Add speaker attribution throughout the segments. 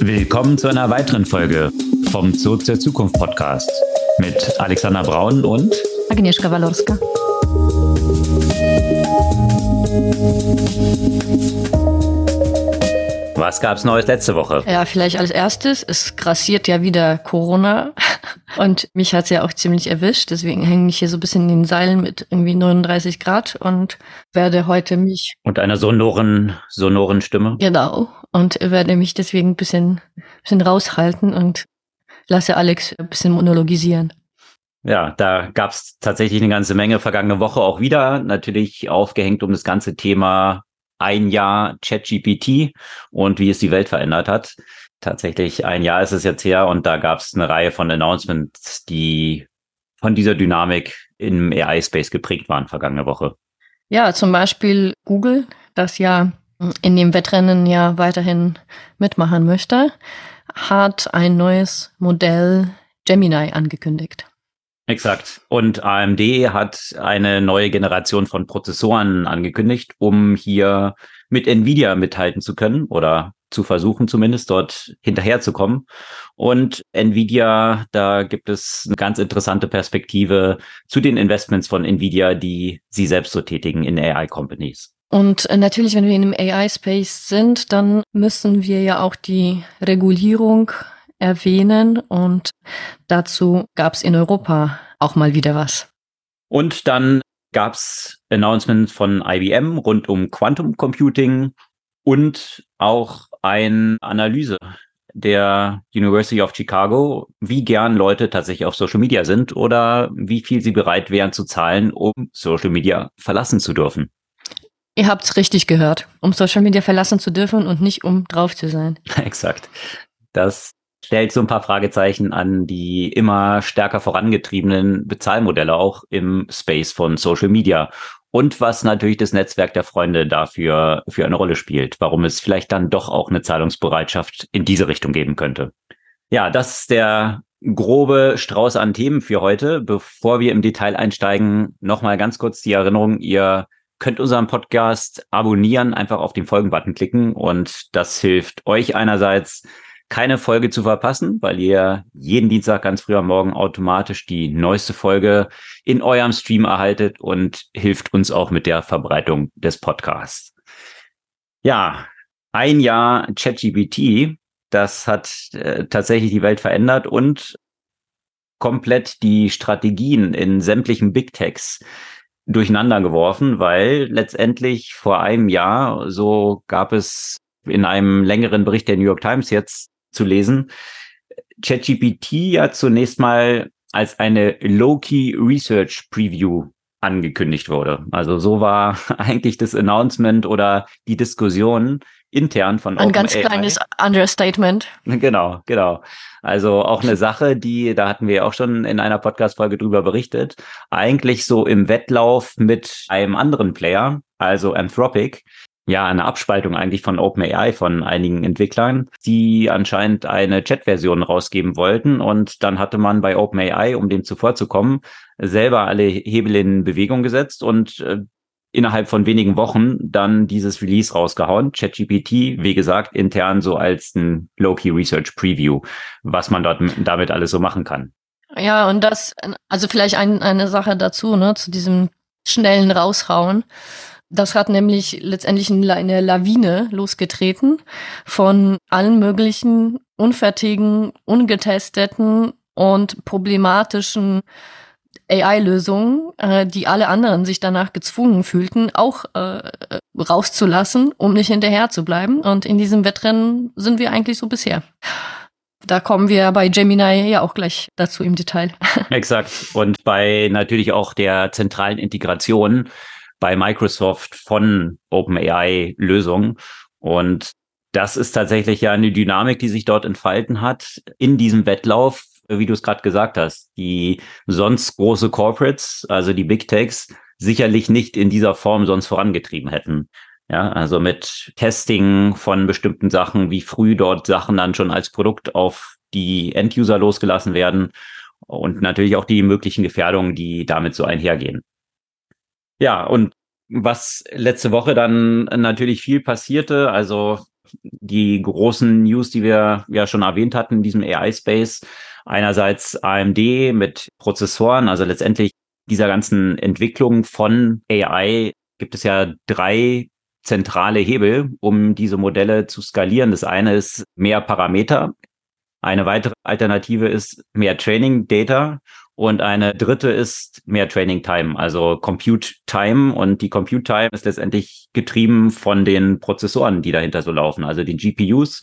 Speaker 1: Willkommen zu einer weiteren Folge vom Zurück zur Zukunft Podcast mit Alexander Braun und
Speaker 2: Agnieszka Walorska.
Speaker 1: Was gab's Neues letzte Woche?
Speaker 2: Ja, vielleicht als erstes, es grassiert ja wieder Corona und mich hat's ja auch ziemlich erwischt, deswegen hänge ich hier so ein bisschen in den Seilen mit irgendwie 39 Grad und werde heute mich...
Speaker 1: Und einer sonoren, sonoren Stimme?
Speaker 2: Genau, und werde mich deswegen ein bisschen, bisschen raushalten und lasse Alex ein bisschen monologisieren.
Speaker 1: Ja, da gab's tatsächlich eine ganze Menge vergangene Woche auch wieder. Natürlich aufgehängt um das ganze Thema ein Jahr ChatGPT und wie es die Welt verändert hat. Tatsächlich ein Jahr ist es jetzt her und da gab es eine Reihe von Announcements, die von dieser Dynamik im AI-Space geprägt waren vergangene Woche.
Speaker 2: Ja, zum Beispiel Google, das ja in dem Wettrennen ja weiterhin mitmachen möchte, hat ein neues Modell Gemini angekündigt.
Speaker 1: Exakt. Und AMD hat eine neue Generation von Prozessoren angekündigt, um hier mit Nvidia mithalten zu können oder zu versuchen zumindest dort hinterherzukommen. Und Nvidia, da gibt es eine ganz interessante Perspektive zu den Investments von Nvidia, die sie selbst so tätigen in AI-Companies.
Speaker 2: Und äh, natürlich, wenn wir in einem AI-Space sind, dann müssen wir ja auch die Regulierung erwähnen und dazu gab es in Europa auch mal wieder was.
Speaker 1: Und dann gab es Announcements von IBM rund um Quantum Computing und auch eine Analyse der University of Chicago, wie gern Leute tatsächlich auf Social Media sind oder wie viel sie bereit wären zu zahlen, um Social Media verlassen zu dürfen.
Speaker 2: Ihr habt's richtig gehört, um Social Media verlassen zu dürfen und nicht um drauf zu sein.
Speaker 1: Exakt. Das stellt so ein paar Fragezeichen an die immer stärker vorangetriebenen Bezahlmodelle auch im Space von Social Media. Und was natürlich das Netzwerk der Freunde dafür für eine Rolle spielt, warum es vielleicht dann doch auch eine Zahlungsbereitschaft in diese Richtung geben könnte. Ja, das ist der grobe Strauß an Themen für heute. Bevor wir im Detail einsteigen, nochmal ganz kurz die Erinnerung, ihr könnt unseren Podcast abonnieren, einfach auf den Folgen-Button klicken und das hilft euch einerseits keine Folge zu verpassen, weil ihr jeden Dienstag ganz früh am Morgen automatisch die neueste Folge in eurem Stream erhaltet und hilft uns auch mit der Verbreitung des Podcasts. Ja, ein Jahr ChatGPT, das hat äh, tatsächlich die Welt verändert und komplett die Strategien in sämtlichen Big Techs durcheinander geworfen, weil letztendlich vor einem Jahr, so gab es in einem längeren Bericht der New York Times jetzt zu lesen. ChatGPT ja zunächst mal als eine Low-Key Research Preview angekündigt wurde. Also so war eigentlich das Announcement oder die Diskussion intern von
Speaker 2: Ein ganz kleines Understatement.
Speaker 1: Genau, genau. Also auch eine Sache, die, da hatten wir auch schon in einer Podcast-Folge drüber berichtet, eigentlich so im Wettlauf mit einem anderen Player, also Anthropic, ja, eine Abspaltung eigentlich von OpenAI von einigen Entwicklern, die anscheinend eine Chat-Version rausgeben wollten. Und dann hatte man bei OpenAI, um dem zuvorzukommen, selber alle Hebel in Bewegung gesetzt und äh, innerhalb von wenigen Wochen dann dieses Release rausgehauen. ChatGPT, wie gesagt, intern so als ein Low-Key Research Preview, was man dort damit alles so machen kann.
Speaker 2: Ja, und das, also vielleicht ein, eine Sache dazu, ne, zu diesem schnellen Raushauen. Das hat nämlich letztendlich eine Lawine losgetreten von allen möglichen unfertigen, ungetesteten und problematischen AI-Lösungen, äh, die alle anderen sich danach gezwungen fühlten, auch äh, rauszulassen, um nicht hinterher zu bleiben. Und in diesem Wettrennen sind wir eigentlich so bisher. Da kommen wir bei Gemini ja auch gleich dazu im Detail.
Speaker 1: Exakt. Und bei natürlich auch der zentralen Integration bei Microsoft von OpenAI-Lösungen. Und das ist tatsächlich ja eine Dynamik, die sich dort entfalten hat in diesem Wettlauf, wie du es gerade gesagt hast. Die sonst große Corporates, also die Big Techs, sicherlich nicht in dieser Form sonst vorangetrieben hätten. Ja, also mit Testing von bestimmten Sachen, wie früh dort Sachen dann schon als Produkt auf die End-User losgelassen werden und natürlich auch die möglichen Gefährdungen, die damit so einhergehen. Ja, und was letzte Woche dann natürlich viel passierte, also die großen News, die wir ja schon erwähnt hatten in diesem AI-Space. Einerseits AMD mit Prozessoren, also letztendlich dieser ganzen Entwicklung von AI gibt es ja drei zentrale Hebel, um diese Modelle zu skalieren. Das eine ist mehr Parameter. Eine weitere Alternative ist mehr Training Data. Und eine dritte ist mehr Training Time, also Compute Time. Und die Compute Time ist letztendlich getrieben von den Prozessoren, die dahinter so laufen, also den GPUs.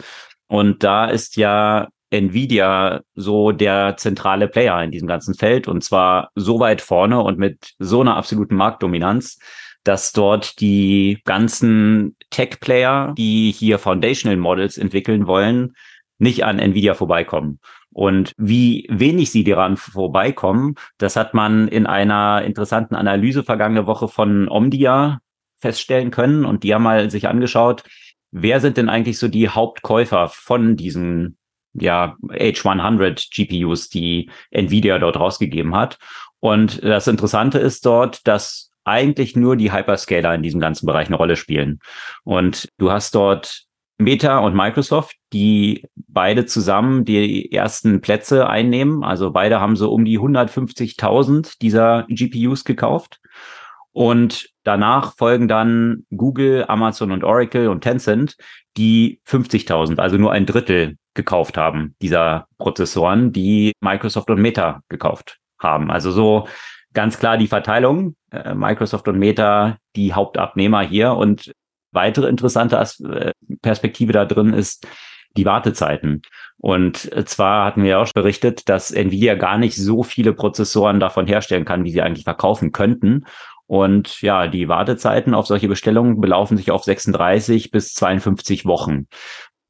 Speaker 1: Und da ist ja Nvidia so der zentrale Player in diesem ganzen Feld und zwar so weit vorne und mit so einer absoluten Marktdominanz, dass dort die ganzen Tech-Player, die hier Foundational Models entwickeln wollen, nicht an Nvidia vorbeikommen. Und wie wenig sie daran vorbeikommen, das hat man in einer interessanten Analyse vergangene Woche von Omdia feststellen können. Und die haben mal sich angeschaut, wer sind denn eigentlich so die Hauptkäufer von diesen ja, H100 GPUs, die Nvidia dort rausgegeben hat. Und das Interessante ist dort, dass eigentlich nur die Hyperscaler in diesem ganzen Bereich eine Rolle spielen. Und du hast dort Meta und Microsoft, die beide zusammen die ersten Plätze einnehmen. Also beide haben so um die 150.000 dieser GPUs gekauft. Und danach folgen dann Google, Amazon und Oracle und Tencent, die 50.000, also nur ein Drittel gekauft haben dieser Prozessoren, die Microsoft und Meta gekauft haben. Also so ganz klar die Verteilung. Äh, Microsoft und Meta die Hauptabnehmer hier und weitere interessante äh, Perspektive da drin ist die Wartezeiten. Und äh, zwar hatten wir ja auch berichtet, dass Nvidia gar nicht so viele Prozessoren davon herstellen kann, wie sie eigentlich verkaufen könnten. Und ja, die Wartezeiten auf solche Bestellungen belaufen sich auf 36 bis 52 Wochen,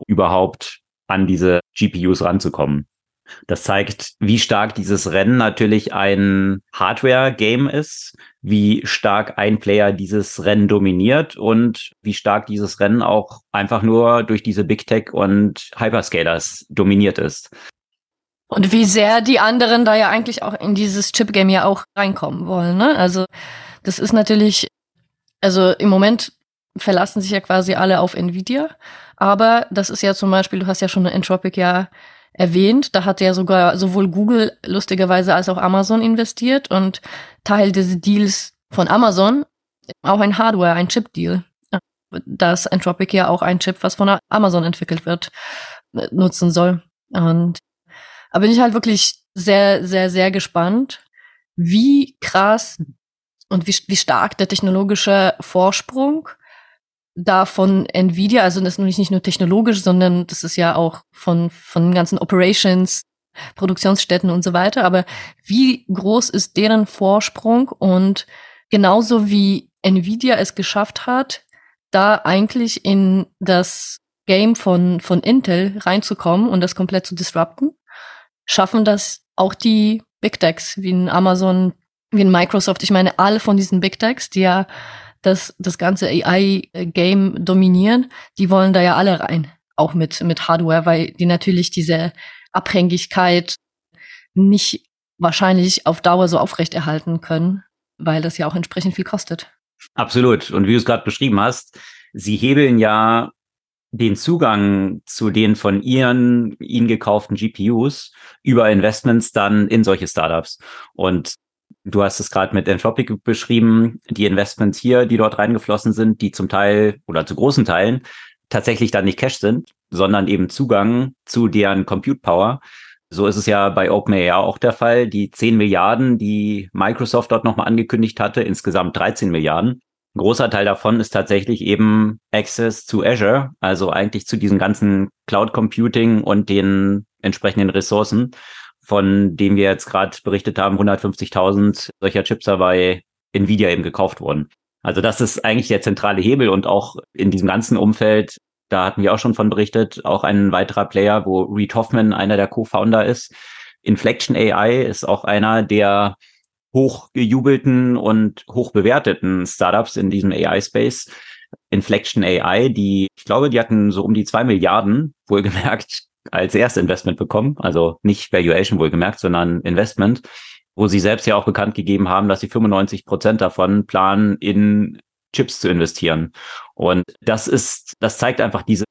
Speaker 1: überhaupt an diese GPUs ranzukommen. Das zeigt, wie stark dieses Rennen natürlich ein Hardware-Game ist, wie stark ein Player dieses Rennen dominiert und wie stark dieses Rennen auch einfach nur durch diese Big Tech und Hyperscalers dominiert ist.
Speaker 2: Und wie sehr die anderen da ja eigentlich auch in dieses Chip-Game ja auch reinkommen wollen. Ne? Also das ist natürlich, also im Moment verlassen sich ja quasi alle auf Nvidia, aber das ist ja zum Beispiel, du hast ja schon Entropic ja erwähnt. Da hat ja sogar sowohl Google lustigerweise als auch Amazon investiert und Teil des Deals von Amazon auch ein Hardware, ein Chip-Deal. Das Entropic ja auch ein Chip, was von Amazon entwickelt wird, nutzen soll. Und da bin ich halt wirklich sehr, sehr, sehr gespannt, wie krass und wie, wie stark der technologische Vorsprung da von Nvidia, also das ist nicht nur technologisch, sondern das ist ja auch von, von ganzen Operations, Produktionsstätten und so weiter. Aber wie groß ist deren Vorsprung und genauso wie Nvidia es geschafft hat, da eigentlich in das Game von, von Intel reinzukommen und das komplett zu disrupten, schaffen das auch die Big Techs wie in Amazon, wie in Microsoft. Ich meine, alle von diesen Big Techs, die ja das, das ganze AI-Game dominieren, die wollen da ja alle rein, auch mit, mit Hardware, weil die natürlich diese Abhängigkeit nicht wahrscheinlich auf Dauer so aufrechterhalten können, weil das ja auch entsprechend viel kostet.
Speaker 1: Absolut. Und wie du es gerade beschrieben hast, sie hebeln ja den Zugang zu den von ihren ihnen gekauften GPUs über Investments dann in solche Startups. Und Du hast es gerade mit Entropic beschrieben, die Investments hier, die dort reingeflossen sind, die zum Teil oder zu großen Teilen tatsächlich dann nicht Cash sind, sondern eben Zugang zu deren Compute Power. So ist es ja bei OpenAI auch der Fall. Die 10 Milliarden, die Microsoft dort nochmal angekündigt hatte, insgesamt 13 Milliarden. Ein großer Teil davon ist tatsächlich eben Access to Azure, also eigentlich zu diesem ganzen Cloud Computing und den entsprechenden Ressourcen von dem wir jetzt gerade berichtet haben, 150.000 solcher Chips bei Nvidia eben gekauft wurden. Also das ist eigentlich der zentrale Hebel und auch in diesem ganzen Umfeld, da hatten wir auch schon von berichtet, auch ein weiterer Player, wo Reed Hoffman einer der Co-Founder ist. Inflection AI ist auch einer der hochgejubelten und hochbewerteten Startups in diesem AI-Space. Inflection AI, die, ich glaube, die hatten so um die zwei Milliarden, wohlgemerkt, als Erstinvestment bekommen. Also nicht Valuation wohlgemerkt, sondern Investment, wo sie selbst ja auch bekannt gegeben haben, dass sie 95 Prozent davon planen, in Chips zu investieren. Und das ist, das zeigt einfach diese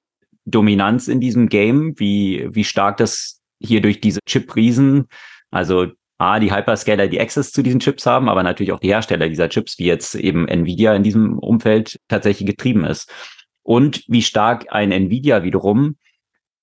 Speaker 1: Dominanz in diesem Game, wie, wie stark das hier durch diese Chip-Riesen, also A, die Hyperscaler, die Access zu diesen Chips haben, aber natürlich auch die Hersteller dieser Chips, wie jetzt eben Nvidia in diesem Umfeld tatsächlich getrieben ist. Und wie stark ein Nvidia wiederum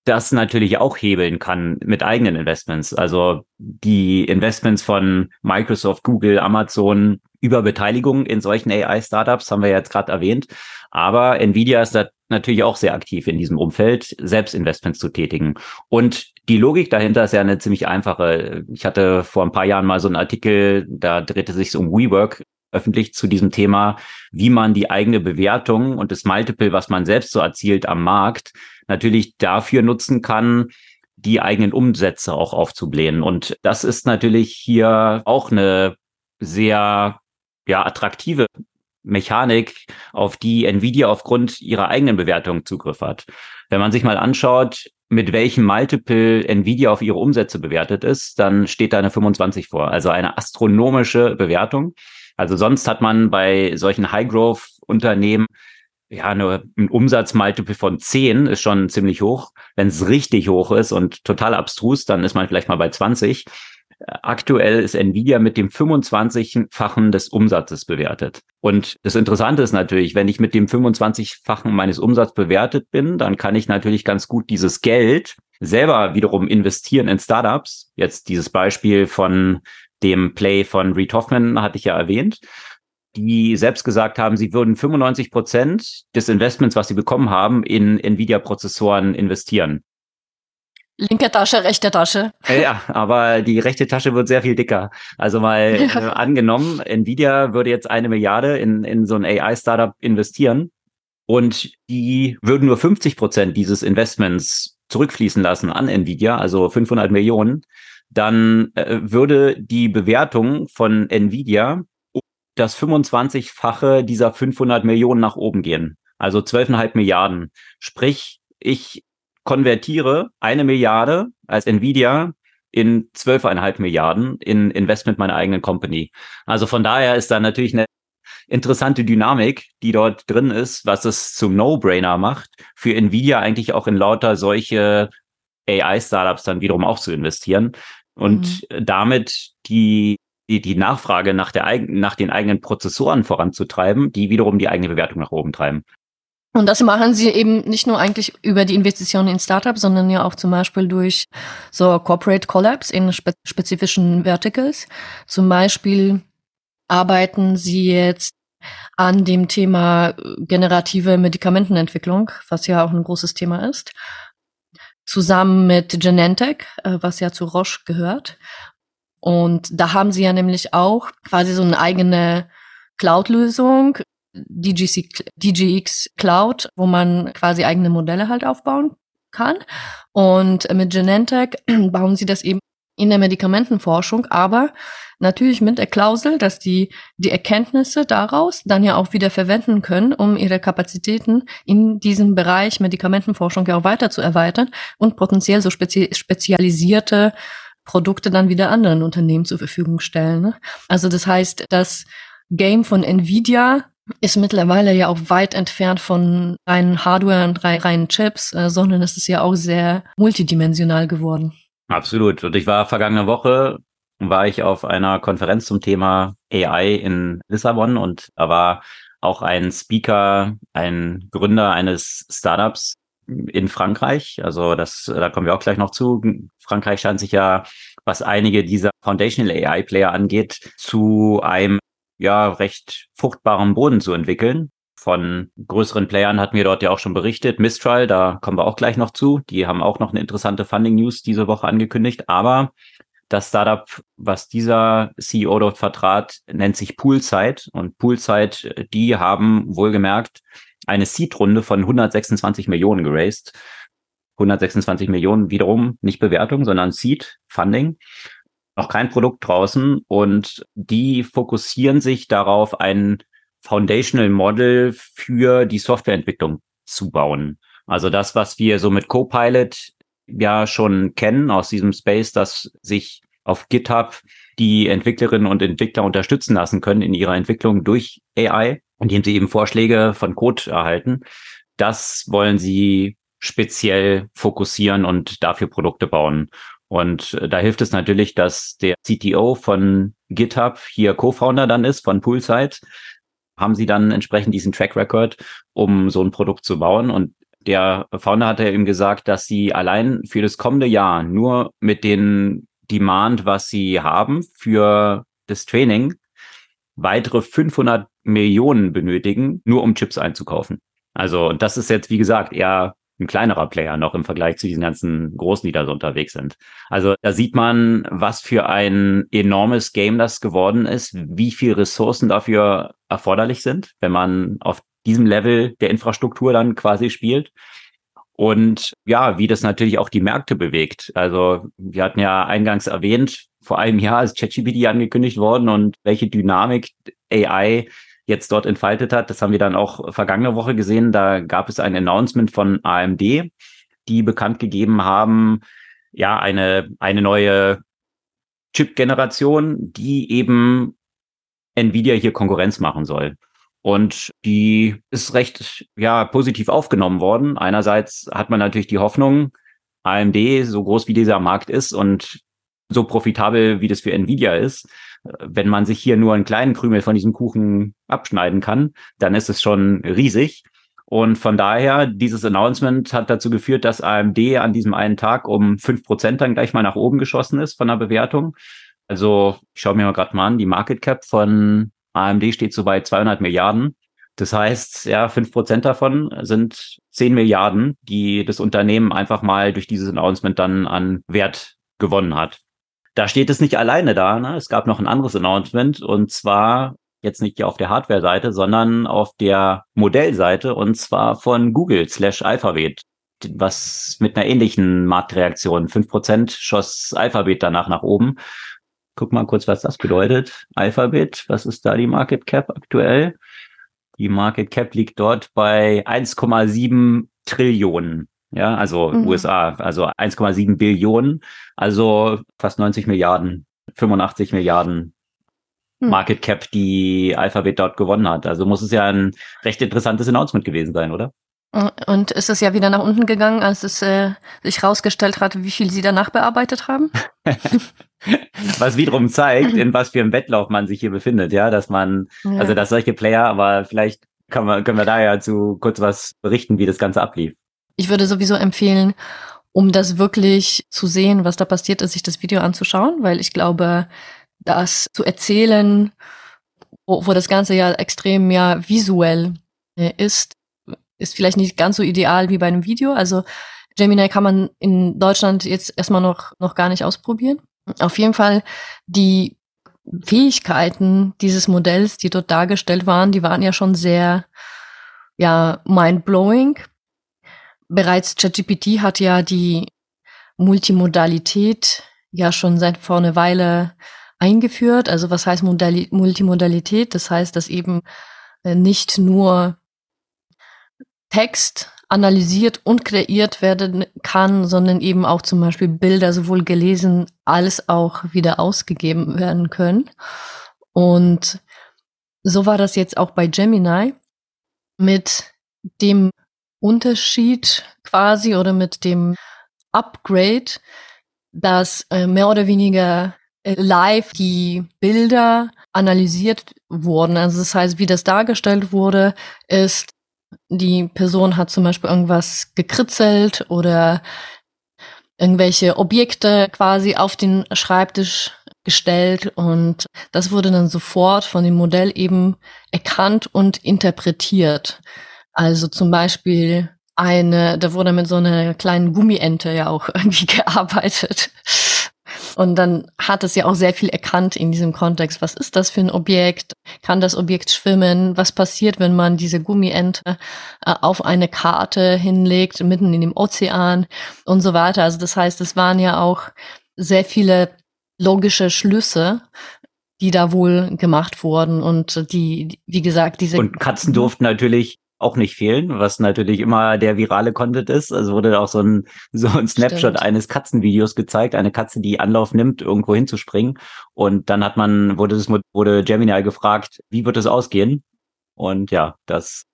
Speaker 1: das natürlich auch hebeln kann mit eigenen Investments. Also die Investments von Microsoft, Google, Amazon über Beteiligung in solchen AI-Startups haben wir jetzt gerade erwähnt. Aber Nvidia ist da natürlich auch sehr aktiv in diesem Umfeld, selbst Investments zu tätigen. Und die Logik dahinter ist ja eine ziemlich einfache. Ich hatte vor ein paar Jahren mal so einen Artikel, da drehte sich um WeWork öffentlich zu diesem Thema, wie man die eigene Bewertung und das Multiple, was man selbst so erzielt am Markt, natürlich dafür nutzen kann, die eigenen Umsätze auch aufzublähen. Und das ist natürlich hier auch eine sehr ja, attraktive Mechanik, auf die Nvidia aufgrund ihrer eigenen Bewertung Zugriff hat. Wenn man sich mal anschaut, mit welchem Multiple Nvidia auf ihre Umsätze bewertet ist, dann steht da eine 25 vor, also eine astronomische Bewertung. Also sonst hat man bei solchen High-Growth-Unternehmen ja, nur ein Umsatzmultiple von 10 ist schon ziemlich hoch. Wenn es richtig hoch ist und total abstrus, dann ist man vielleicht mal bei 20. Aktuell ist Nvidia mit dem 25-fachen des Umsatzes bewertet. Und das Interessante ist natürlich, wenn ich mit dem 25-fachen meines Umsatzes bewertet bin, dann kann ich natürlich ganz gut dieses Geld selber wiederum investieren in Startups. Jetzt dieses Beispiel von dem Play von Reed Hoffman hatte ich ja erwähnt die selbst gesagt haben, sie würden 95 Prozent des Investments, was sie bekommen haben, in Nvidia-Prozessoren investieren.
Speaker 2: Linke Tasche, rechte Tasche.
Speaker 1: Ja, aber die rechte Tasche wird sehr viel dicker. Also mal ja. äh, angenommen, Nvidia würde jetzt eine Milliarde in, in so ein AI-Startup investieren und die würden nur 50 Prozent dieses Investments zurückfließen lassen an Nvidia, also 500 Millionen, dann äh, würde die Bewertung von Nvidia das 25-fache dieser 500 Millionen nach oben gehen. Also 12,5 Milliarden. Sprich, ich konvertiere eine Milliarde als Nvidia in 12,5 Milliarden in Investment meiner eigenen Company. Also von daher ist da natürlich eine interessante Dynamik, die dort drin ist, was es zum No-Brainer macht, für Nvidia eigentlich auch in lauter solche AI-Startups dann wiederum auch zu investieren und mhm. damit die die, die Nachfrage nach, der, nach den eigenen Prozessoren voranzutreiben, die wiederum die eigene Bewertung nach oben treiben.
Speaker 2: Und das machen sie eben nicht nur eigentlich über die Investitionen in Startups, sondern ja auch zum Beispiel durch so Corporate Collabs in spe spezifischen Verticals. Zum Beispiel arbeiten sie jetzt an dem Thema generative Medikamentenentwicklung, was ja auch ein großes Thema ist, zusammen mit Genentech, äh, was ja zu Roche gehört. Und da haben sie ja nämlich auch quasi so eine eigene Cloud-Lösung, DGX Cloud, wo man quasi eigene Modelle halt aufbauen kann. Und mit Genentech bauen sie das eben in der Medikamentenforschung, aber natürlich mit der Klausel, dass die die Erkenntnisse daraus dann ja auch wieder verwenden können, um ihre Kapazitäten in diesem Bereich Medikamentenforschung ja auch weiter zu erweitern und potenziell so spezi spezialisierte Produkte dann wieder anderen Unternehmen zur Verfügung stellen. Ne? Also das heißt, das Game von Nvidia ist mittlerweile ja auch weit entfernt von reinen Hardware und reinen Chips, äh, sondern es ist ja auch sehr multidimensional geworden.
Speaker 1: Absolut. Und ich war vergangene Woche war ich auf einer Konferenz zum Thema AI in Lissabon und da war auch ein Speaker, ein Gründer eines Startups in Frankreich. Also das, da kommen wir auch gleich noch zu. Frankreich scheint sich ja, was einige dieser Foundational AI Player angeht, zu einem ja recht fruchtbaren Boden zu entwickeln. Von größeren Playern hatten wir dort ja auch schon berichtet. Mistral, da kommen wir auch gleich noch zu. Die haben auch noch eine interessante Funding News diese Woche angekündigt. Aber das Startup, was dieser CEO dort vertrat, nennt sich Poolside. Und Poolside, die haben wohlgemerkt eine Seed-Runde von 126 Millionen geraced. 126 Millionen wiederum nicht Bewertung, sondern Seed Funding. Noch kein Produkt draußen und die fokussieren sich darauf, ein Foundational Model für die Softwareentwicklung zu bauen. Also das, was wir so mit Copilot ja schon kennen aus diesem Space, dass sich auf GitHub die Entwicklerinnen und Entwickler unterstützen lassen können in ihrer Entwicklung durch AI, indem sie eben Vorschläge von Code erhalten. Das wollen sie speziell fokussieren und dafür Produkte bauen. Und äh, da hilft es natürlich, dass der CTO von GitHub hier Co-Founder dann ist von Poolside. Haben sie dann entsprechend diesen Track Record, um so ein Produkt zu bauen. Und der Founder hat ja eben gesagt, dass sie allein für das kommende Jahr nur mit den Demand, was sie haben für das Training, weitere 500 Millionen benötigen, nur um Chips einzukaufen. Also das ist jetzt, wie gesagt, eher ein kleinerer Player noch im Vergleich zu diesen ganzen Großen, die da so unterwegs sind. Also da sieht man, was für ein enormes Game das geworden ist, wie viel Ressourcen dafür erforderlich sind, wenn man auf diesem Level der Infrastruktur dann quasi spielt. Und ja, wie das natürlich auch die Märkte bewegt. Also wir hatten ja eingangs erwähnt, vor einem Jahr ist ChatGPT angekündigt worden und welche Dynamik AI jetzt dort entfaltet hat. Das haben wir dann auch vergangene Woche gesehen. Da gab es ein Announcement von AMD, die bekannt gegeben haben, ja, eine, eine neue Chip-Generation, die eben Nvidia hier Konkurrenz machen soll. Und die ist recht, ja, positiv aufgenommen worden. Einerseits hat man natürlich die Hoffnung, AMD, so groß wie dieser Markt ist und so profitabel wie das für Nvidia ist, wenn man sich hier nur einen kleinen Krümel von diesem Kuchen abschneiden kann, dann ist es schon riesig. Und von daher, dieses Announcement hat dazu geführt, dass AMD an diesem einen Tag um fünf Prozent dann gleich mal nach oben geschossen ist von der Bewertung. Also ich schaue mir mal gerade mal an, die Market Cap von AMD steht so bei 200 Milliarden. Das heißt, ja, fünf Prozent davon sind zehn Milliarden, die das Unternehmen einfach mal durch dieses Announcement dann an Wert gewonnen hat. Da steht es nicht alleine da. Ne? Es gab noch ein anderes Announcement und zwar jetzt nicht auf der Hardware-Seite, sondern auf der Modellseite und zwar von Google slash Alphabet, was mit einer ähnlichen Marktreaktion. fünf Prozent schoss Alphabet danach nach oben. Guck mal kurz, was das bedeutet. Alphabet, was ist da die Market Cap aktuell? Die Market Cap liegt dort bei 1,7 Trillionen. Ja, also mhm. USA, also 1,7 Billionen, also fast 90 Milliarden, 85 Milliarden mhm. Market Cap, die Alphabet dort gewonnen hat. Also muss es ja ein recht interessantes Announcement gewesen sein, oder?
Speaker 2: Und ist es ja wieder nach unten gegangen, als es äh, sich rausgestellt hat, wie viel sie danach bearbeitet haben?
Speaker 1: was wiederum zeigt, in was für einem Wettlauf man sich hier befindet, ja, dass man, ja. also dass solche Player, aber vielleicht kann man, können wir da ja zu kurz was berichten, wie das Ganze ablief.
Speaker 2: Ich würde sowieso empfehlen, um das wirklich zu sehen, was da passiert ist, sich das Video anzuschauen, weil ich glaube, das zu erzählen, wo, wo das Ganze ja extrem ja visuell äh, ist, ist vielleicht nicht ganz so ideal wie bei einem Video. Also Gemini kann man in Deutschland jetzt erstmal noch, noch gar nicht ausprobieren. Auf jeden Fall die Fähigkeiten dieses Modells, die dort dargestellt waren, die waren ja schon sehr, ja, mind-blowing bereits ChatGPT hat ja die Multimodalität ja schon seit vor einer Weile eingeführt. Also was heißt Modali Multimodalität? Das heißt, dass eben äh, nicht nur Text analysiert und kreiert werden kann, sondern eben auch zum Beispiel Bilder sowohl gelesen als auch wieder ausgegeben werden können. Und so war das jetzt auch bei Gemini mit dem Unterschied quasi oder mit dem Upgrade, dass äh, mehr oder weniger äh, live die Bilder analysiert wurden. Also das heißt, wie das dargestellt wurde, ist, die Person hat zum Beispiel irgendwas gekritzelt oder irgendwelche Objekte quasi auf den Schreibtisch gestellt und das wurde dann sofort von dem Modell eben erkannt und interpretiert. Also zum Beispiel eine, da wurde mit so einer kleinen Gummiente ja auch irgendwie gearbeitet. Und dann hat es ja auch sehr viel erkannt in diesem Kontext. Was ist das für ein Objekt? Kann das Objekt schwimmen? Was passiert, wenn man diese Gummiente äh, auf eine Karte hinlegt, mitten in dem Ozean und so weiter? Also das heißt, es waren ja auch sehr viele logische Schlüsse, die da wohl gemacht wurden und die, wie gesagt, diese.
Speaker 1: Und Katzen durften natürlich auch nicht fehlen, was natürlich immer der virale Content ist. Also wurde auch so ein, so ein Snapshot Stimmt. eines Katzenvideos gezeigt, eine Katze, die Anlauf nimmt, irgendwo hinzuspringen. Und dann hat man, wurde das, wurde Gemini gefragt, wie wird es ausgehen? Und ja, das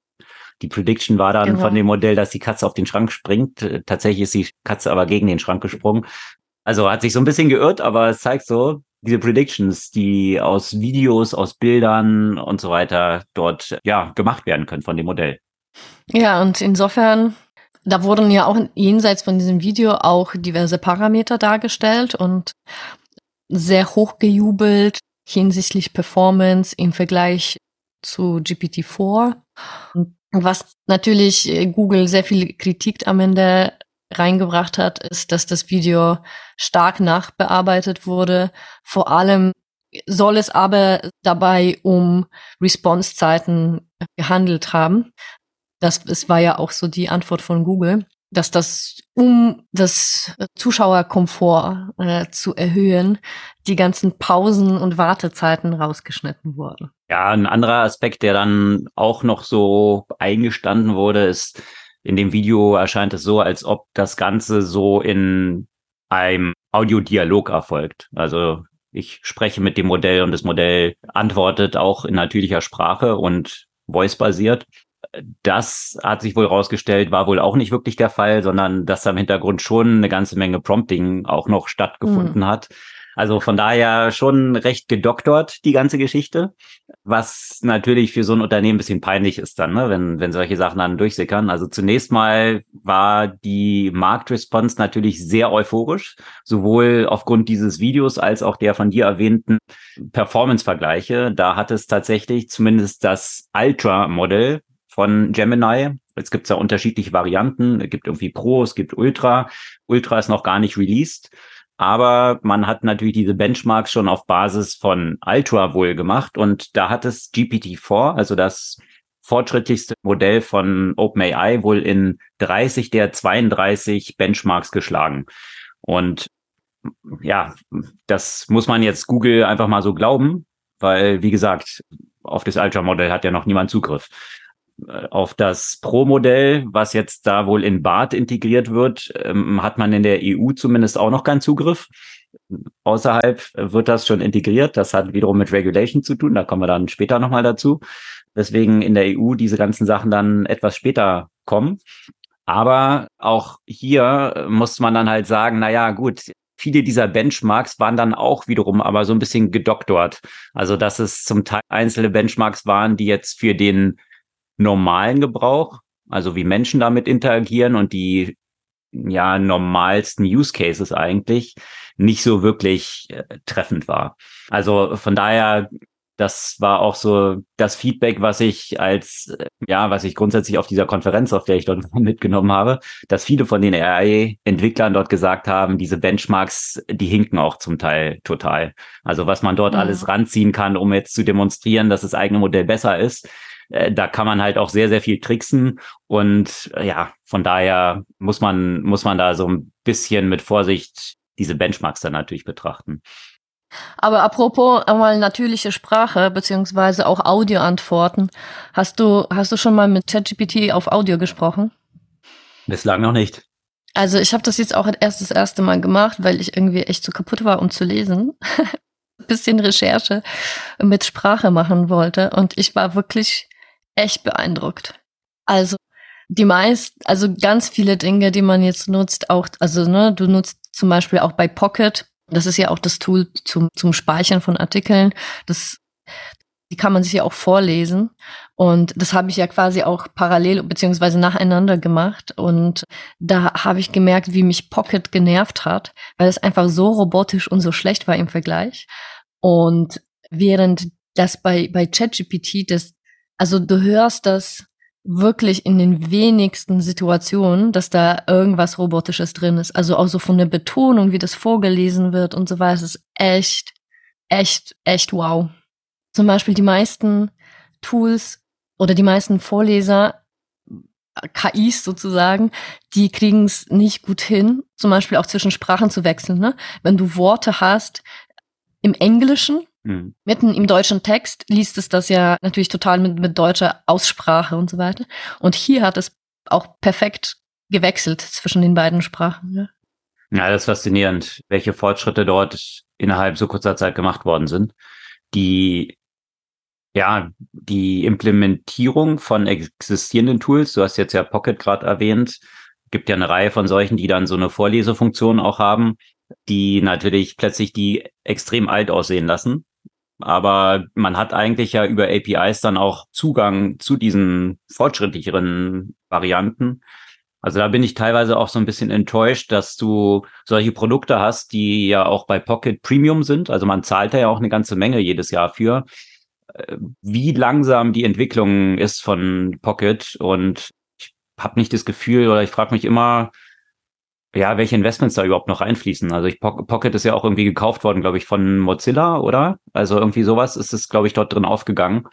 Speaker 1: Die Prediction war dann genau. von dem Modell, dass die Katze auf den Schrank springt. Äh, tatsächlich ist die Katze aber gegen den Schrank gesprungen. Also hat sich so ein bisschen geirrt, aber es zeigt so, diese Predictions, die aus Videos, aus Bildern und so weiter dort ja gemacht werden können von dem Modell.
Speaker 2: Ja, und insofern, da wurden ja auch jenseits von diesem Video auch diverse Parameter dargestellt und sehr hochgejubelt hinsichtlich Performance im Vergleich zu GPT-4. Was natürlich äh, Google sehr viel Kritik am Ende reingebracht hat, ist, dass das Video stark nachbearbeitet wurde. Vor allem soll es aber dabei um Response-Zeiten gehandelt haben. Das, das war ja auch so die Antwort von Google, dass das, um das Zuschauerkomfort äh, zu erhöhen, die ganzen Pausen und Wartezeiten rausgeschnitten wurden.
Speaker 1: Ja, ein anderer Aspekt, der dann auch noch so eingestanden wurde, ist, in dem Video erscheint es so, als ob das Ganze so in einem Audiodialog erfolgt. Also ich spreche mit dem Modell und das Modell antwortet auch in natürlicher Sprache und voice-basiert. Das hat sich wohl rausgestellt, war wohl auch nicht wirklich der Fall, sondern dass da im Hintergrund schon eine ganze Menge Prompting auch noch stattgefunden mhm. hat. Also von daher schon recht gedoktort, die ganze Geschichte. Was natürlich für so ein Unternehmen ein bisschen peinlich ist dann, ne? wenn, wenn solche Sachen dann durchsickern. Also zunächst mal war die Marktresponse natürlich sehr euphorisch, sowohl aufgrund dieses Videos als auch der von dir erwähnten Performance-Vergleiche. Da hat es tatsächlich zumindest das Ultra-Modell von Gemini. Jetzt gibt es ja unterschiedliche Varianten. Es gibt irgendwie Pro, es gibt Ultra. Ultra ist noch gar nicht released. Aber man hat natürlich diese Benchmarks schon auf Basis von Ultra wohl gemacht und da hat es GPT-4, also das fortschrittlichste Modell von OpenAI, wohl in 30 der 32 Benchmarks geschlagen. Und ja, das muss man jetzt Google einfach mal so glauben, weil, wie gesagt, auf das Ultra-Modell hat ja noch niemand Zugriff. Äh, auf das Pro-Modell, was jetzt da wohl in BART integriert wird, ähm, hat man in der EU zumindest auch noch keinen Zugriff. Außerhalb wird das schon integriert. Das hat wiederum mit Regulation zu tun. Da kommen wir dann später nochmal dazu. Deswegen in der EU diese ganzen Sachen dann etwas später kommen. Aber auch hier muss man dann halt sagen, na ja, gut, viele dieser Benchmarks waren dann auch wiederum aber so ein bisschen gedoktort. Also, dass es zum Teil einzelne Benchmarks waren, die jetzt für den normalen Gebrauch, also wie Menschen damit interagieren und die ja normalsten Use Cases eigentlich nicht so wirklich äh, treffend war. Also von daher, das war auch so das Feedback, was ich als, äh, ja, was ich grundsätzlich auf dieser Konferenz, auf der ich dort mitgenommen habe, dass viele von den AI-Entwicklern dort gesagt haben, diese Benchmarks, die hinken auch zum Teil total. Also was man dort mhm. alles ranziehen kann, um jetzt zu demonstrieren, dass das eigene Modell besser ist, äh, da kann man halt auch sehr, sehr viel tricksen. Und äh, ja, von daher muss man, muss man da so ein bisschen mit Vorsicht diese Benchmarks dann natürlich betrachten.
Speaker 2: Aber apropos einmal natürliche Sprache beziehungsweise auch Audioantworten. Hast du, hast du schon mal mit ChatGPT auf Audio gesprochen?
Speaker 1: Bislang noch nicht.
Speaker 2: Also ich habe das jetzt auch erst das erste Mal gemacht, weil ich irgendwie echt zu kaputt war, um zu lesen. Bisschen Recherche mit Sprache machen wollte. Und ich war wirklich echt beeindruckt. Also die meist, also ganz viele Dinge, die man jetzt nutzt, auch, also ne, du nutzt zum Beispiel auch bei Pocket, das ist ja auch das Tool zum, zum Speichern von Artikeln, das, die kann man sich ja auch vorlesen. Und das habe ich ja quasi auch parallel beziehungsweise nacheinander gemacht. Und da habe ich gemerkt, wie mich Pocket genervt hat, weil es einfach so robotisch und so schlecht war im Vergleich. Und während das bei, bei ChatGPT das also du hörst das wirklich in den wenigsten Situationen, dass da irgendwas Robotisches drin ist. Also auch so von der Betonung, wie das vorgelesen wird und so weiter, ist echt, echt, echt wow. Zum Beispiel die meisten Tools oder die meisten Vorleser, KIs sozusagen, die kriegen es nicht gut hin, zum Beispiel auch zwischen Sprachen zu wechseln. Ne? Wenn du Worte hast im Englischen, Mhm. Mitten im deutschen Text liest es das ja natürlich total mit, mit deutscher Aussprache und so weiter. Und hier hat es auch perfekt gewechselt zwischen den beiden Sprachen. Ja.
Speaker 1: Ja, das ist faszinierend, welche Fortschritte dort innerhalb so kurzer Zeit gemacht worden sind. Die Ja, die Implementierung von existierenden Tools, du hast jetzt ja Pocket gerade erwähnt, gibt ja eine Reihe von solchen, die dann so eine Vorlesefunktion auch haben, die natürlich plötzlich die extrem alt aussehen lassen. Aber man hat eigentlich ja über APIs dann auch Zugang zu diesen fortschrittlicheren Varianten. Also da bin ich teilweise auch so ein bisschen enttäuscht, dass du solche Produkte hast, die ja auch bei Pocket Premium sind. Also man zahlt da ja auch eine ganze Menge jedes Jahr für. Äh, wie langsam die Entwicklung ist von Pocket und ich habe nicht das Gefühl oder ich frage mich immer, ja, welche Investments da überhaupt noch reinfließen. Also ich, Pocket ist ja auch irgendwie gekauft worden, glaube ich, von Mozilla, oder? Also irgendwie sowas ist es, glaube ich, dort drin aufgegangen.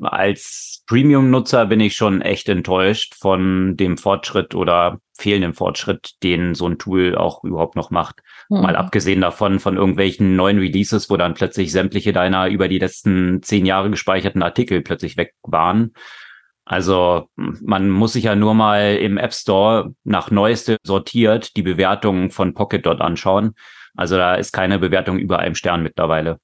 Speaker 1: Als Premium-Nutzer bin ich schon echt enttäuscht von dem Fortschritt oder fehlenden Fortschritt, den so ein Tool auch überhaupt noch macht. Mhm. Mal abgesehen davon von irgendwelchen neuen Releases, wo dann plötzlich sämtliche deiner über die letzten zehn Jahre gespeicherten Artikel plötzlich weg waren also man muss sich ja nur mal im App Store nach Neueste sortiert die Bewertungen von Pocket dort anschauen. Also da ist keine Bewertung über einem Stern mittlerweile.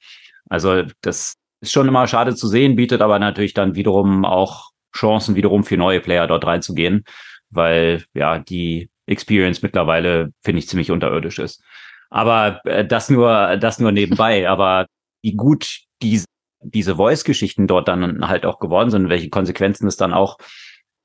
Speaker 1: Also das ist schon immer schade zu sehen, bietet aber natürlich dann wiederum auch Chancen wiederum für neue Player dort reinzugehen, weil ja die Experience mittlerweile finde ich ziemlich unterirdisch ist. Aber äh, das nur das nur nebenbei. aber wie gut die diese Voice-Geschichten dort dann halt auch geworden sind, welche Konsequenzen es dann auch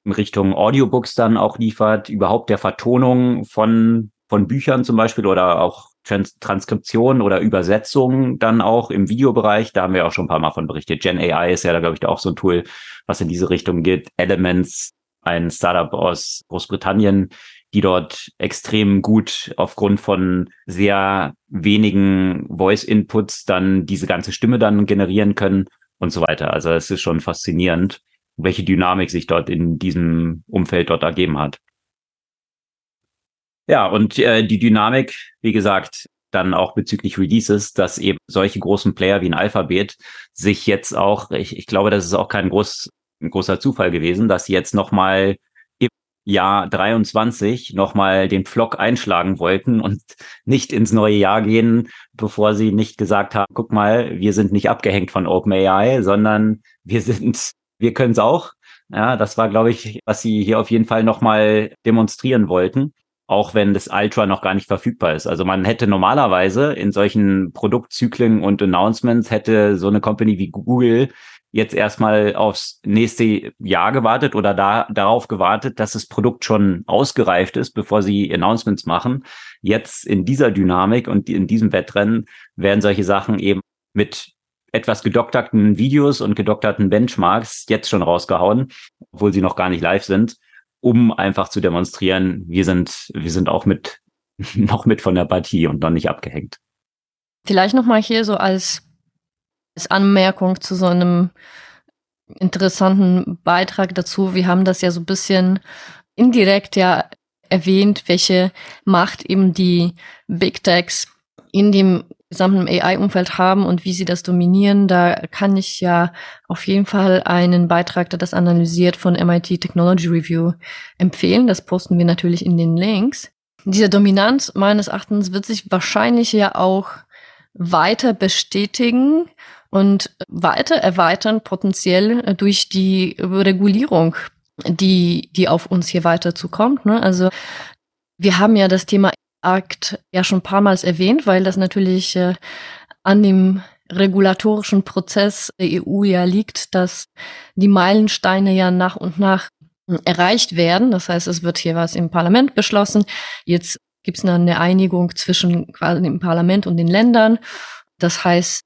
Speaker 1: in Richtung Audiobooks dann auch liefert, überhaupt der Vertonung von, von Büchern zum Beispiel oder auch Trans Transkription oder Übersetzung dann auch im Videobereich. Da haben wir auch schon ein paar Mal von berichtet. Gen AI ist ja da, glaube ich, auch so ein Tool, was in diese Richtung geht. Elements, ein Startup aus Großbritannien, die dort extrem gut aufgrund von sehr wenigen Voice-Inputs dann diese ganze Stimme dann generieren können und so weiter. Also es ist schon faszinierend, welche Dynamik sich dort in diesem Umfeld dort ergeben hat. Ja, und äh, die Dynamik, wie gesagt, dann auch bezüglich Releases, dass eben solche großen Player wie ein Alphabet sich jetzt auch, ich, ich glaube, das ist auch kein groß, ein großer Zufall gewesen, dass sie jetzt nochmal Jahr 23 nochmal den Pflock einschlagen wollten und nicht ins neue Jahr gehen, bevor sie nicht gesagt haben, guck mal, wir sind nicht abgehängt von OpenAI, sondern wir sind, wir können es auch. Ja, das war, glaube ich, was sie hier auf jeden Fall nochmal demonstrieren wollten, auch wenn das Ultra noch gar nicht verfügbar ist. Also man hätte normalerweise in solchen Produktzyklen und Announcements hätte so eine Company wie Google jetzt erstmal aufs nächste Jahr gewartet oder da, darauf gewartet, dass das Produkt schon ausgereift ist, bevor sie Announcements machen. Jetzt in dieser Dynamik und in diesem Wettrennen werden solche Sachen eben mit etwas gedokterten Videos und gedokterten Benchmarks jetzt schon rausgehauen, obwohl sie noch gar nicht live sind, um einfach zu demonstrieren, wir sind, wir sind auch mit, noch mit von der Partie und noch nicht abgehängt.
Speaker 2: Vielleicht nochmal hier so als als Anmerkung zu so einem interessanten Beitrag dazu. Wir haben das ja so ein bisschen indirekt ja erwähnt, welche Macht eben die Big Techs in dem gesamten AI-Umfeld haben und wie sie das dominieren. Da kann ich ja auf jeden Fall einen Beitrag, der das analysiert, von MIT Technology Review empfehlen. Das posten wir natürlich in den Links. Diese Dominanz meines Erachtens wird sich wahrscheinlich ja auch weiter bestätigen und weiter erweitern potenziell äh, durch die Regulierung, die, die auf uns hier weiter zukommt. Ne? Also wir haben ja das Thema Akt ja schon ein paar Mal erwähnt, weil das natürlich äh, an dem regulatorischen Prozess der EU ja liegt, dass die Meilensteine ja nach und nach erreicht werden. Das heißt, es wird hier was im Parlament beschlossen. Jetzt gibt es eine Einigung zwischen quasi dem Parlament und den Ländern. Das heißt,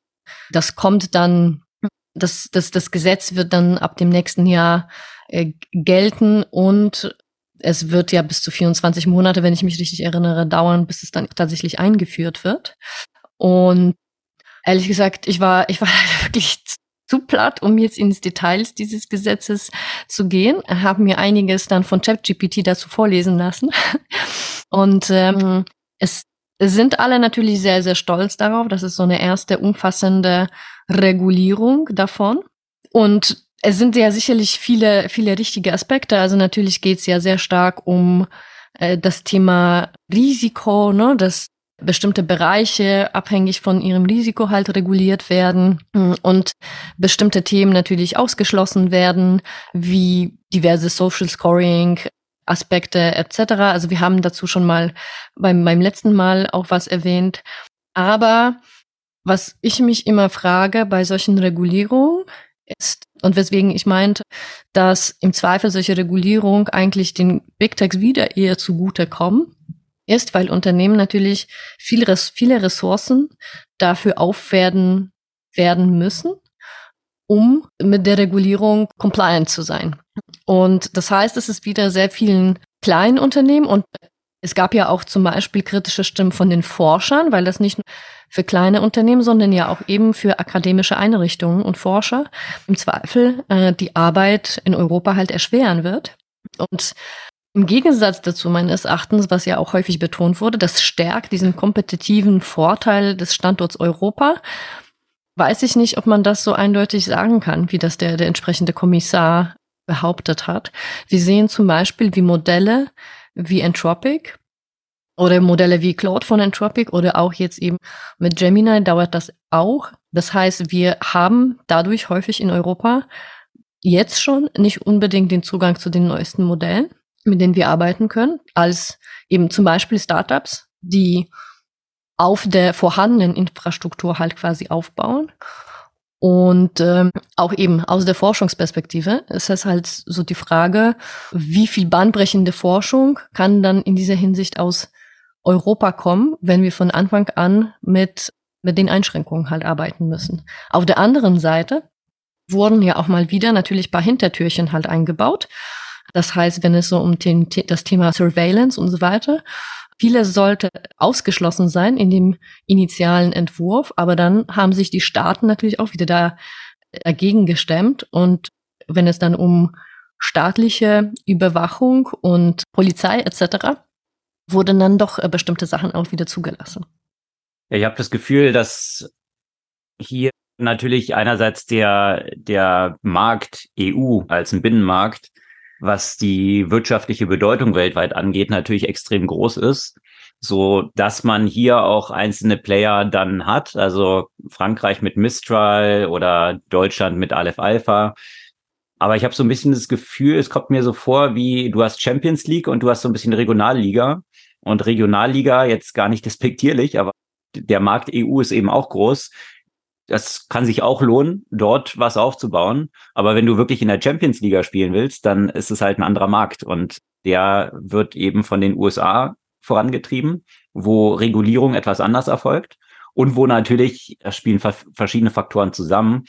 Speaker 2: das kommt dann, das, das, das Gesetz wird dann ab dem nächsten Jahr äh, gelten und es wird ja bis zu 24 Monate, wenn ich mich richtig erinnere, dauern, bis es dann tatsächlich eingeführt wird. Und ehrlich gesagt, ich war, ich war wirklich zu platt, um jetzt ins Details dieses Gesetzes zu gehen. Habe mir einiges dann von ChatGPT dazu vorlesen lassen. Und ähm, es sind alle natürlich sehr, sehr stolz darauf. Das ist so eine erste umfassende Regulierung davon. Und es sind ja sicherlich viele, viele richtige Aspekte. Also natürlich geht es ja sehr stark um äh, das Thema Risiko, ne? dass bestimmte Bereiche abhängig von ihrem Risiko halt reguliert werden mm, und bestimmte Themen natürlich ausgeschlossen werden, wie diverse Social Scoring, Aspekte etc. Also wir haben dazu schon mal beim, beim letzten Mal auch was erwähnt. Aber was ich mich immer frage bei solchen Regulierungen ist, und weswegen ich meinte, dass im Zweifel solche Regulierung eigentlich den Big Techs wieder eher zugute kommen, ist, weil Unternehmen natürlich viele, viele Ressourcen dafür aufwerden werden müssen, um mit der Regulierung compliant zu sein. Und das heißt, es ist wieder sehr vielen kleinen Unternehmen und es gab ja auch zum Beispiel kritische Stimmen von den Forschern, weil das nicht nur für kleine Unternehmen, sondern ja auch eben für akademische Einrichtungen und Forscher im Zweifel äh, die Arbeit in Europa halt erschweren wird. Und im Gegensatz dazu meines Erachtens, was ja auch häufig betont wurde, das stärkt diesen kompetitiven Vorteil des Standorts Europa. Weiß ich nicht, ob man das so eindeutig sagen kann, wie das der, der entsprechende Kommissar behauptet hat. Wir sehen zum Beispiel, wie Modelle wie Entropic oder Modelle wie Claude von Entropic oder auch jetzt eben mit Gemini dauert das auch. Das heißt, wir haben dadurch häufig in Europa jetzt schon nicht unbedingt den Zugang zu den neuesten Modellen, mit denen wir arbeiten können, als eben zum Beispiel Startups, die auf der vorhandenen Infrastruktur halt quasi aufbauen und ähm, auch eben aus der Forschungsperspektive ist es halt so die Frage, wie viel bahnbrechende Forschung kann dann in dieser Hinsicht aus Europa kommen, wenn wir von Anfang an mit, mit den Einschränkungen halt arbeiten müssen. Auf der anderen Seite wurden ja auch mal wieder natürlich paar Hintertürchen halt eingebaut. Das heißt, wenn es so um den, das Thema Surveillance und so weiter Vieles sollte ausgeschlossen sein in dem initialen Entwurf, aber dann haben sich die Staaten natürlich auch wieder da dagegen gestemmt. Und wenn es dann um staatliche Überwachung und Polizei etc. wurden dann doch äh, bestimmte Sachen auch wieder zugelassen.
Speaker 1: Ja, ich habe das Gefühl, dass hier natürlich einerseits der, der Markt EU als ein Binnenmarkt was die wirtschaftliche Bedeutung weltweit angeht, natürlich extrem groß ist, so dass man hier auch einzelne Player dann hat, also Frankreich mit Mistral oder Deutschland mit Aleph Alpha. Aber ich habe so ein bisschen das Gefühl, es kommt mir so vor, wie du hast Champions League und du hast so ein bisschen Regionalliga. Und Regionalliga jetzt gar nicht despektierlich, aber der Markt EU ist eben auch groß das kann sich auch lohnen, dort was aufzubauen. Aber wenn du wirklich in der Champions League spielen willst, dann ist es halt ein anderer Markt und der wird eben von den USA vorangetrieben, wo Regulierung etwas anders erfolgt und wo natürlich, da spielen verschiedene Faktoren zusammen,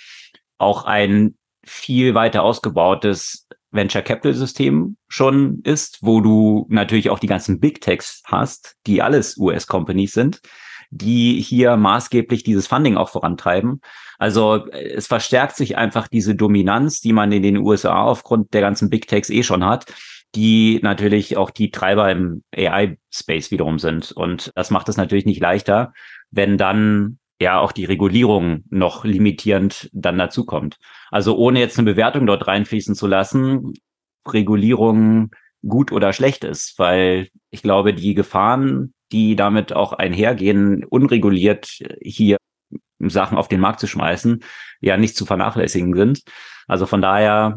Speaker 1: auch ein viel weiter ausgebautes Venture Capital System schon ist, wo du natürlich auch die ganzen Big Techs hast, die alles US Companies sind die hier maßgeblich dieses Funding auch vorantreiben. Also äh, es verstärkt sich einfach diese Dominanz, die man in den USA aufgrund der ganzen Big Techs eh schon hat, die natürlich auch die Treiber im AI-Space wiederum sind. Und das macht es natürlich nicht leichter, wenn dann ja auch die Regulierung noch limitierend dann dazukommt. Also ohne jetzt eine Bewertung dort reinfließen zu lassen, Regulierung gut oder schlecht ist, weil ich glaube, die Gefahren, die damit auch einhergehen, unreguliert hier Sachen auf den Markt zu schmeißen, ja nicht zu vernachlässigen sind. Also von daher,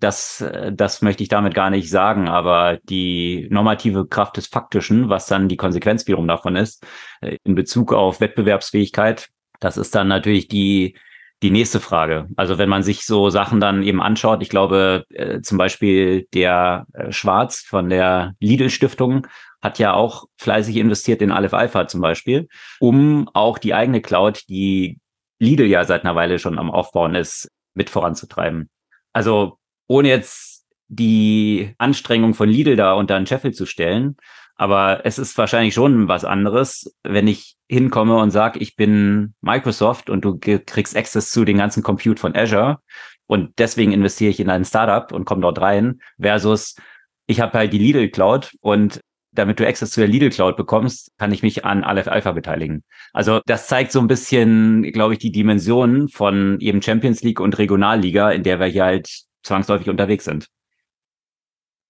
Speaker 1: das, das möchte ich damit gar nicht sagen, aber die normative Kraft des Faktischen, was dann die Konsequenz wiederum davon ist, äh, in Bezug auf Wettbewerbsfähigkeit, das ist dann natürlich die, die nächste Frage. Also wenn man sich so Sachen dann eben anschaut, ich glaube äh, zum Beispiel der äh, Schwarz von der Lidl Stiftung hat ja auch fleißig investiert in Aleph Alpha zum Beispiel, um auch die eigene Cloud, die Lidl ja seit einer Weile schon am Aufbauen ist, mit voranzutreiben. Also ohne jetzt die Anstrengung von Lidl da unter einen Scheffel zu stellen, aber es ist wahrscheinlich schon was anderes, wenn ich hinkomme und sage, ich bin Microsoft und du kriegst Access zu den ganzen Compute von Azure und deswegen investiere ich in ein Startup und komme dort rein, versus ich habe halt die Lidl Cloud und damit du Access zu der Lidl Cloud bekommst, kann ich mich an Aleph Alpha beteiligen. Also das zeigt so ein bisschen, glaube ich, die Dimensionen von eben Champions League und Regionalliga, in der wir hier halt zwangsläufig unterwegs sind.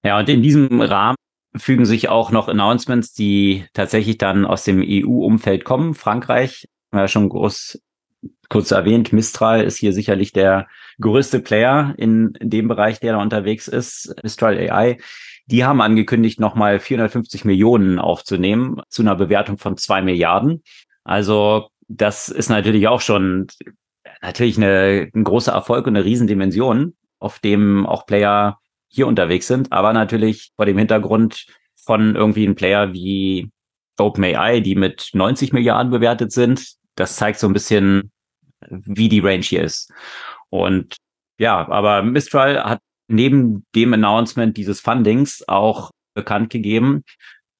Speaker 1: Ja, und in diesem Rahmen fügen sich auch noch Announcements, die tatsächlich dann aus dem EU-Umfeld kommen. Frankreich, ja schon groß kurz erwähnt, Mistral ist hier sicherlich der größte Player in, in dem Bereich, der da unterwegs ist, Mistral AI. Die haben angekündigt, nochmal 450 Millionen aufzunehmen zu einer Bewertung von zwei Milliarden. Also das ist natürlich auch schon natürlich eine, ein großer Erfolg und eine Riesendimension, auf dem auch Player hier unterwegs sind, aber natürlich vor dem Hintergrund von irgendwie einem Player wie OpenAI, die mit 90 Milliarden bewertet sind. Das zeigt so ein bisschen, wie die Range hier ist. Und ja, aber Mistral hat neben dem Announcement dieses Fundings auch bekannt gegeben,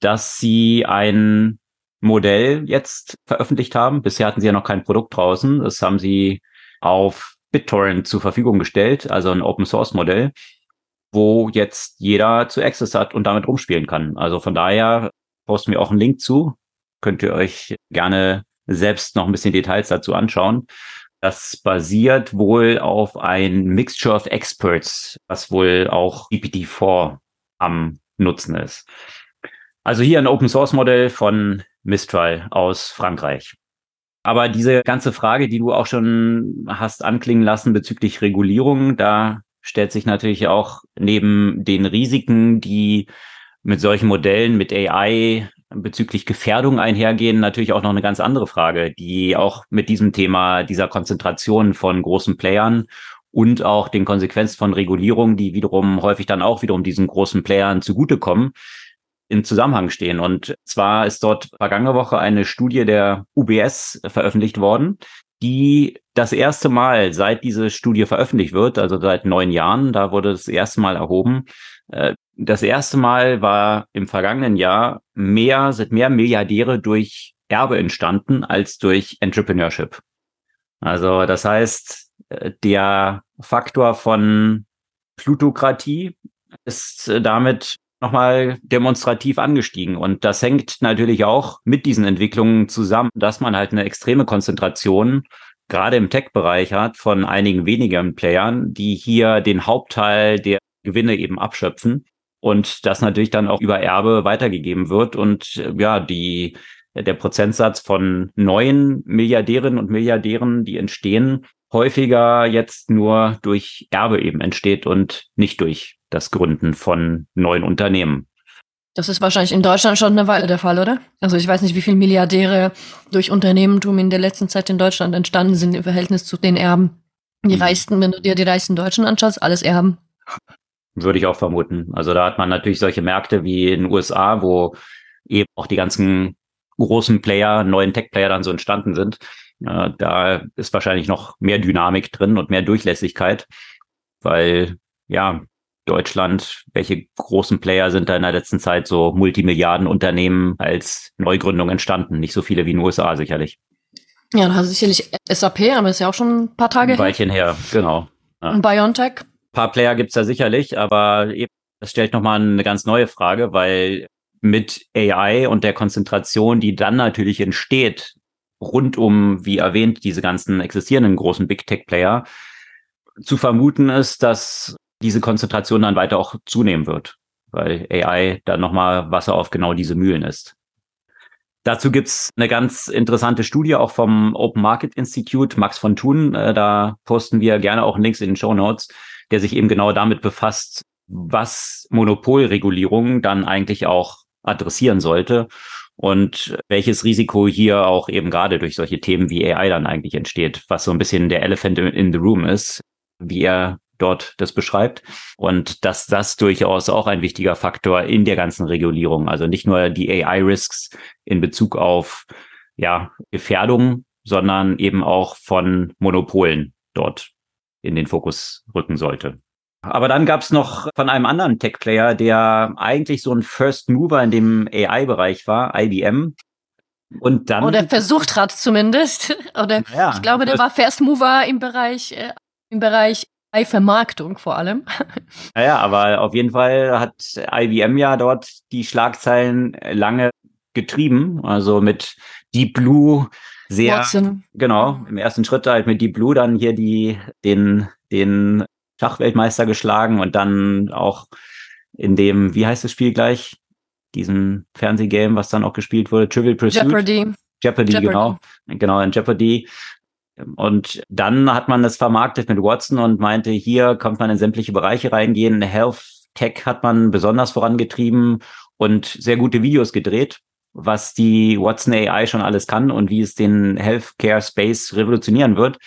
Speaker 1: dass sie ein Modell jetzt veröffentlicht haben. Bisher hatten sie ja noch kein Produkt draußen. Das haben sie auf BitTorrent zur Verfügung gestellt, also ein Open Source Modell, wo jetzt jeder zu Access hat und damit rumspielen kann. Also von daher posten wir auch einen Link zu. Könnt ihr euch gerne selbst noch ein bisschen Details dazu anschauen. Das basiert wohl auf ein Mixture of Experts, was wohl auch GPT-4 am Nutzen ist. Also hier ein Open Source Modell von Mistral aus Frankreich. Aber diese ganze Frage, die du auch schon hast anklingen lassen bezüglich Regulierung, da stellt sich natürlich auch neben den Risiken, die mit solchen Modellen, mit AI bezüglich Gefährdung einhergehen, natürlich auch noch eine ganz andere Frage, die auch mit diesem Thema dieser Konzentration von großen Playern und auch den Konsequenzen von Regulierung, die wiederum häufig dann auch wiederum diesen großen Playern zugutekommen, in Zusammenhang stehen. Und zwar ist dort vergangene Woche eine Studie der UBS veröffentlicht worden, die das erste Mal, seit diese Studie veröffentlicht wird, also seit neun Jahren, da wurde das erste Mal erhoben, äh, das erste Mal war im vergangenen Jahr mehr, sind mehr Milliardäre durch Erbe entstanden als durch Entrepreneurship. Also das heißt, äh, der Faktor von Plutokratie ist äh, damit nochmal demonstrativ angestiegen. Und das hängt natürlich auch mit diesen Entwicklungen zusammen, dass man halt eine extreme Konzentration gerade im Tech-Bereich hat von einigen wenigen Playern, die hier den Hauptteil der Gewinne eben abschöpfen und das natürlich dann auch über Erbe weitergegeben wird und ja, die der Prozentsatz von neuen Milliardärinnen und Milliardären, die entstehen, häufiger jetzt nur durch Erbe eben entsteht und nicht durch das Gründen von neuen Unternehmen.
Speaker 2: Das ist wahrscheinlich in Deutschland schon eine Weile der Fall, oder? Also ich weiß nicht, wie viele Milliardäre durch Unternehmentum in der letzten Zeit in Deutschland entstanden sind im Verhältnis zu den Erben. Die mhm. reichsten, wenn du dir die reichsten Deutschen anschaust, alles Erben.
Speaker 1: Würde ich auch vermuten. Also da hat man natürlich solche Märkte wie in den USA, wo eben auch die ganzen großen Player, neuen Tech-Player dann so entstanden sind. Äh, da ist wahrscheinlich noch mehr Dynamik drin und mehr Durchlässigkeit, weil ja, Deutschland, welche großen Player sind da in der letzten Zeit so Multimilliarden-Unternehmen als Neugründung entstanden? Nicht so viele wie in den USA sicherlich.
Speaker 2: Ja, da sicherlich SAP, aber das ist ja auch schon ein paar Tage
Speaker 1: ein Weilchen her. her, genau.
Speaker 2: Ja. Und BioNTech? Ein
Speaker 1: paar Player gibt's da sicherlich, aber eben, das stellt nochmal eine ganz neue Frage, weil mit AI und der Konzentration, die dann natürlich entsteht, rund um, wie erwähnt, diese ganzen existierenden großen Big Tech Player, zu vermuten ist, dass diese Konzentration dann weiter auch zunehmen wird, weil AI dann nochmal Wasser auf genau diese Mühlen ist. Dazu gibt's eine ganz interessante Studie auch vom Open Market Institute, Max von Thun. Äh, da posten wir gerne auch Links in den Show Notes, der sich eben genau damit befasst, was Monopolregulierung dann eigentlich auch adressieren sollte und welches Risiko hier auch eben gerade durch solche Themen wie AI dann eigentlich entsteht, was so ein bisschen der Elephant in the Room ist, wie er dort das beschreibt. Und dass das durchaus auch ein wichtiger Faktor in der ganzen Regulierung, also nicht nur die AI-Risks in Bezug auf ja, Gefährdung, sondern eben auch von Monopolen dort in den Fokus rücken sollte. Aber dann gab es noch von einem anderen Tech-Player, der eigentlich so ein First Mover in dem AI-Bereich war, IBM. Und dann.
Speaker 2: Oder versucht hat zumindest. Oder ja, ich glaube, der war First Mover im Bereich, äh, im Bereich Vermarktung vor allem.
Speaker 1: Naja, aber auf jeden Fall hat IBM ja dort die Schlagzeilen lange getrieben. Also mit Deep Blue sehr, Watson. genau, im ersten Schritt halt mit Deep Blue dann hier die, den, den Schachweltmeister geschlagen und dann auch in dem, wie heißt das Spiel gleich? diesem Fernsehgame, was dann auch gespielt wurde, Trivial Pursuit.
Speaker 2: Jeopardy.
Speaker 1: Jeopardy, Jeopardy. genau. Genau, in Jeopardy. Und dann hat man das vermarktet mit Watson und meinte, hier kommt man in sämtliche Bereiche reingehen. Health Tech hat man besonders vorangetrieben und sehr gute Videos gedreht, was die Watson AI schon alles kann und wie es den Healthcare Space revolutionieren wird,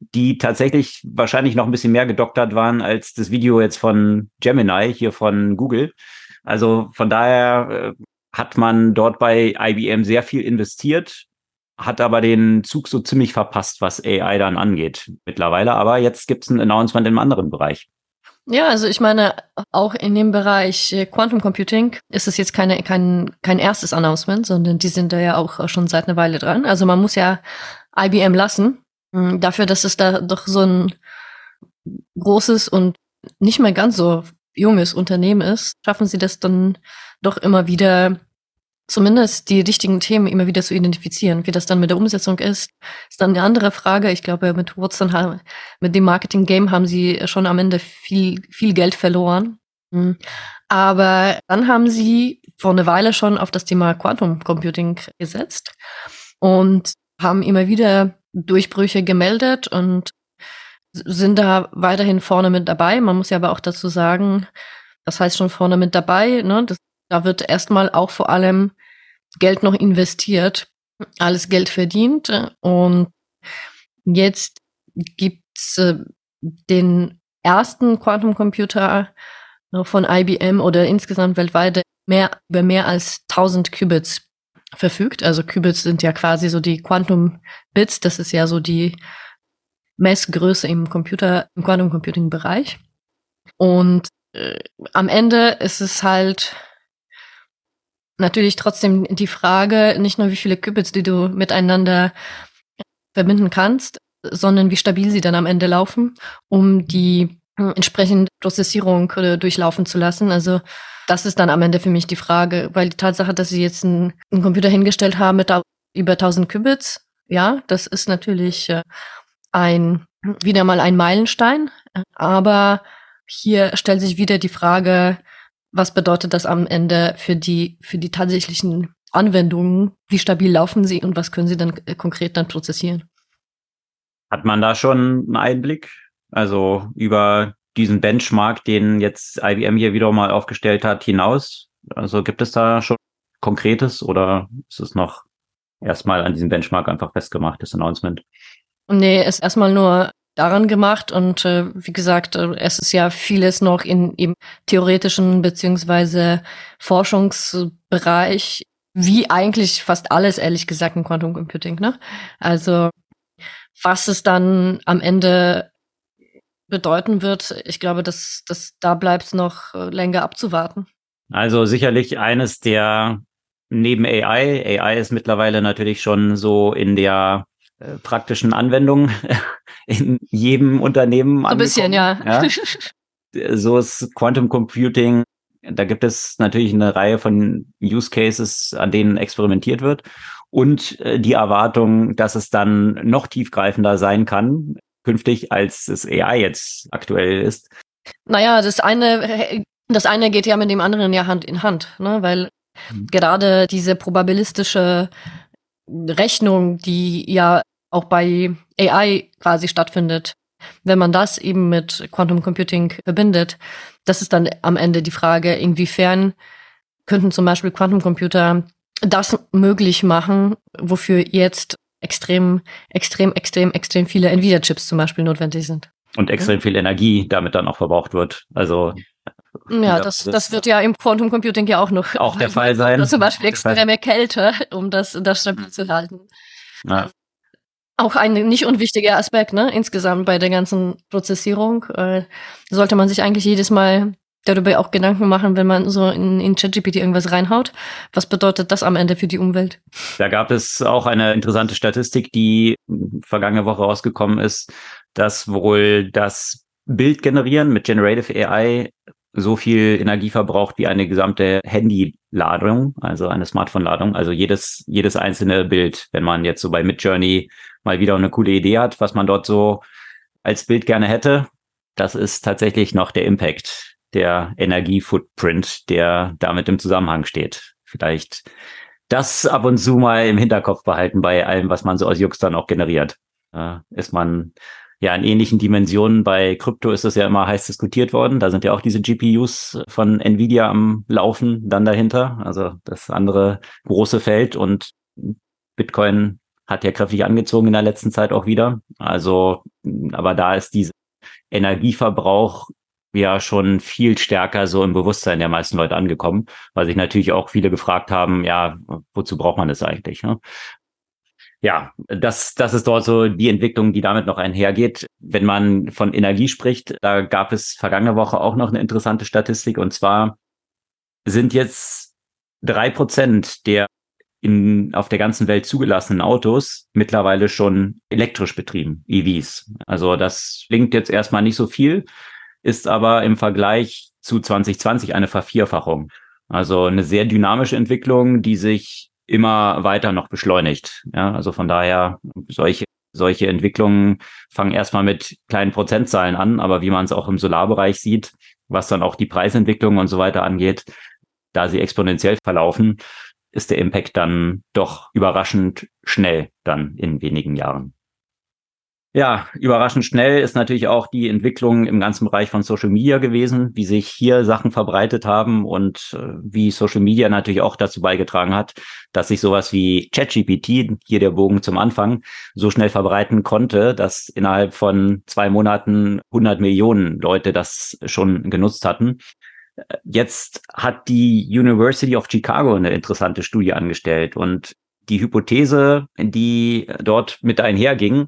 Speaker 1: die tatsächlich wahrscheinlich noch ein bisschen mehr gedoktert waren als das Video jetzt von Gemini hier von Google. Also von daher äh, hat man dort bei IBM sehr viel investiert, hat aber den Zug so ziemlich verpasst, was AI dann angeht mittlerweile. Aber jetzt gibt es ein Announcement im anderen Bereich.
Speaker 2: Ja, also ich meine, auch in dem Bereich äh, Quantum Computing ist es jetzt keine, kein, kein erstes Announcement, sondern die sind da ja auch schon seit einer Weile dran. Also man muss ja IBM lassen, dafür, dass es da doch so ein großes und nicht mehr ganz so junges Unternehmen ist, schaffen sie das dann doch immer wieder zumindest die richtigen Themen immer wieder zu identifizieren. Wie das dann mit der Umsetzung ist, ist dann eine andere Frage. Ich glaube, mit Watson, mit dem Marketing-Game haben sie schon am Ende viel, viel Geld verloren. Mhm. Aber dann haben sie vor einer Weile schon auf das Thema Quantum Computing gesetzt und haben immer wieder Durchbrüche gemeldet und sind da weiterhin vorne mit dabei. Man muss ja aber auch dazu sagen, das heißt schon vorne mit dabei, ne? Das da wird erstmal auch vor allem Geld noch investiert, alles Geld verdient. Und jetzt gibt's äh, den ersten Quantumcomputer äh, von IBM oder insgesamt weltweit mehr, über mehr als 1000 Qubits verfügt. Also Qubits sind ja quasi so die Quantum Bits. Das ist ja so die Messgröße im Computer, im Quantum Computing Bereich. Und äh, am Ende ist es halt natürlich trotzdem die Frage, nicht nur wie viele Qubits, die du miteinander verbinden kannst, sondern wie stabil sie dann am Ende laufen, um die entsprechende Prozessierung äh, durchlaufen zu lassen. Also das ist dann am Ende für mich die Frage, weil die Tatsache, dass sie jetzt einen, einen Computer hingestellt haben mit über 1000 Qubits, ja, das ist natürlich äh, ein wieder mal ein Meilenstein, aber hier stellt sich wieder die Frage, was bedeutet das am Ende für die, für die tatsächlichen Anwendungen? Wie stabil laufen sie und was können sie dann äh, konkret dann prozessieren?
Speaker 1: Hat man da schon einen Einblick? Also über diesen Benchmark, den jetzt IBM hier wieder mal aufgestellt hat, hinaus? Also gibt es da schon Konkretes oder ist es noch erstmal an diesem Benchmark einfach festgemacht, das Announcement?
Speaker 2: Nee, ist erstmal nur daran gemacht und äh, wie gesagt, äh, es ist ja vieles noch in im theoretischen beziehungsweise Forschungsbereich, wie eigentlich fast alles, ehrlich gesagt, in Quantum Computing. Ne? Also was es dann am Ende bedeuten wird, ich glaube, dass, dass da bleibt es noch äh, länger abzuwarten.
Speaker 1: Also sicherlich eines der neben AI, AI ist mittlerweile natürlich schon so in der äh, praktischen Anwendungen in jedem Unternehmen.
Speaker 2: So ein bisschen, ja.
Speaker 1: ja. So ist Quantum Computing. Da gibt es natürlich eine Reihe von Use Cases, an denen experimentiert wird. Und äh, die Erwartung, dass es dann noch tiefgreifender sein kann, künftig, als es AI jetzt aktuell ist.
Speaker 2: Naja, das eine, das eine geht ja mit dem anderen ja Hand in Hand, ne? weil mhm. gerade diese probabilistische Rechnung, die ja auch bei AI quasi stattfindet, wenn man das eben mit Quantum Computing verbindet, das ist dann am Ende die Frage, inwiefern könnten zum Beispiel Quantum Computer das möglich machen, wofür jetzt extrem, extrem, extrem, extrem viele Nvidia-Chips zum Beispiel notwendig sind.
Speaker 1: Und extrem viel Energie damit dann auch verbraucht wird. Also
Speaker 2: ja, das, das wird ja im Quantum Computing ja auch noch
Speaker 1: auch der Fall sein.
Speaker 2: Zum Beispiel extreme Kälte, um das, das stabil zu halten. Ja. Auch ein nicht unwichtiger Aspekt, ne? Insgesamt bei der ganzen Prozessierung äh, sollte man sich eigentlich jedes Mal darüber auch Gedanken machen, wenn man so in, in ChatGPT irgendwas reinhaut. Was bedeutet das am Ende für die Umwelt?
Speaker 1: Da gab es auch eine interessante Statistik, die vergangene Woche rausgekommen ist, dass wohl das Bild generieren mit Generative AI so viel Energie verbraucht wie eine gesamte Handy-Ladung, also eine Smartphone-Ladung. Also jedes, jedes einzelne Bild, wenn man jetzt so bei Midjourney mal wieder eine coole Idee hat, was man dort so als Bild gerne hätte, das ist tatsächlich noch der Impact, der Energiefootprint, der damit im Zusammenhang steht. vielleicht das ab und zu mal im Hinterkopf behalten bei allem, was man so aus Jux dann auch generiert. Äh, ist man ja in ähnlichen Dimensionen bei Krypto ist das ja immer heiß diskutiert worden. Da sind ja auch diese GPUs von Nvidia am Laufen dann dahinter. Also das andere große Feld und Bitcoin hat ja kräftig angezogen in der letzten Zeit auch wieder. Also, aber da ist dieser Energieverbrauch ja schon viel stärker so im Bewusstsein der meisten Leute angekommen, weil sich natürlich auch viele gefragt haben, ja, wozu braucht man das eigentlich? Ne? Ja, das, das ist dort so die Entwicklung, die damit noch einhergeht. Wenn man von Energie spricht, da gab es vergangene Woche auch noch eine interessante Statistik und zwar sind jetzt drei Prozent der in, auf der ganzen Welt zugelassenen Autos mittlerweile schon elektrisch betrieben, EVs. Also das klingt jetzt erstmal nicht so viel, ist aber im Vergleich zu 2020 eine Vervierfachung. Also eine sehr dynamische Entwicklung, die sich immer weiter noch beschleunigt. Ja, also von daher solche solche Entwicklungen fangen erstmal mit kleinen Prozentzahlen an, aber wie man es auch im Solarbereich sieht, was dann auch die Preisentwicklung und so weiter angeht, da sie exponentiell verlaufen, ist der Impact dann doch überraschend schnell dann in wenigen Jahren. Ja, überraschend schnell ist natürlich auch die Entwicklung im ganzen Bereich von Social Media gewesen, wie sich hier Sachen verbreitet haben und äh, wie Social Media natürlich auch dazu beigetragen hat, dass sich sowas wie ChatGPT, hier der Bogen zum Anfang, so schnell verbreiten konnte, dass innerhalb von zwei Monaten 100 Millionen Leute das schon genutzt hatten. Jetzt hat die University of Chicago eine interessante Studie angestellt und die Hypothese, die dort mit einherging,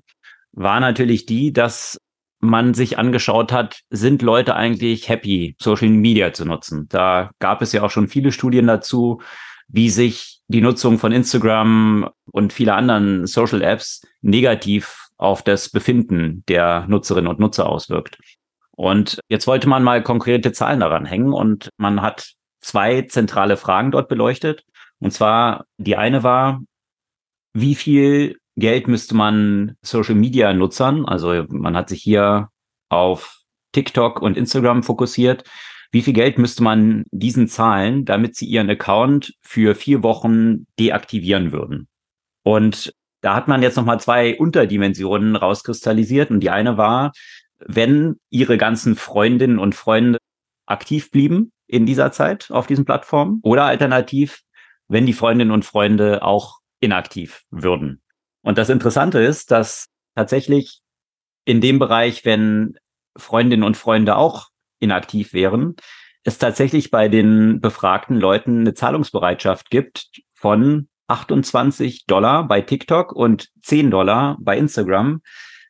Speaker 1: war natürlich die, dass man sich angeschaut hat, sind Leute eigentlich happy, Social Media zu nutzen? Da gab es ja auch schon viele Studien dazu, wie sich die Nutzung von Instagram und vieler anderen Social Apps negativ auf das Befinden der Nutzerinnen und Nutzer auswirkt. Und jetzt wollte man mal konkrete Zahlen daran hängen und man hat zwei zentrale Fragen dort beleuchtet. Und zwar die eine war, wie viel Geld müsste man Social Media Nutzern, also man hat sich hier auf TikTok und Instagram fokussiert, wie viel Geld müsste man diesen zahlen, damit sie ihren Account für vier Wochen deaktivieren würden? Und da hat man jetzt nochmal zwei Unterdimensionen rauskristallisiert. Und die eine war, wenn ihre ganzen Freundinnen und Freunde aktiv blieben in dieser Zeit auf diesen Plattformen oder alternativ, wenn die Freundinnen und Freunde auch inaktiv würden. Und das Interessante ist, dass tatsächlich in dem Bereich, wenn Freundinnen und Freunde auch inaktiv wären, es tatsächlich bei den befragten Leuten eine Zahlungsbereitschaft gibt von 28 Dollar bei TikTok und 10 Dollar bei Instagram,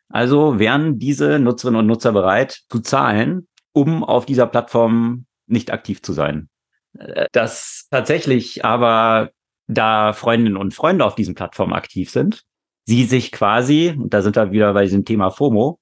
Speaker 1: also wären diese Nutzerinnen und Nutzer bereit zu zahlen, um auf dieser Plattform nicht aktiv zu sein. Äh, dass tatsächlich aber da Freundinnen und Freunde auf diesen Plattformen aktiv sind, sie sich quasi, und da sind wir wieder bei diesem Thema FOMO,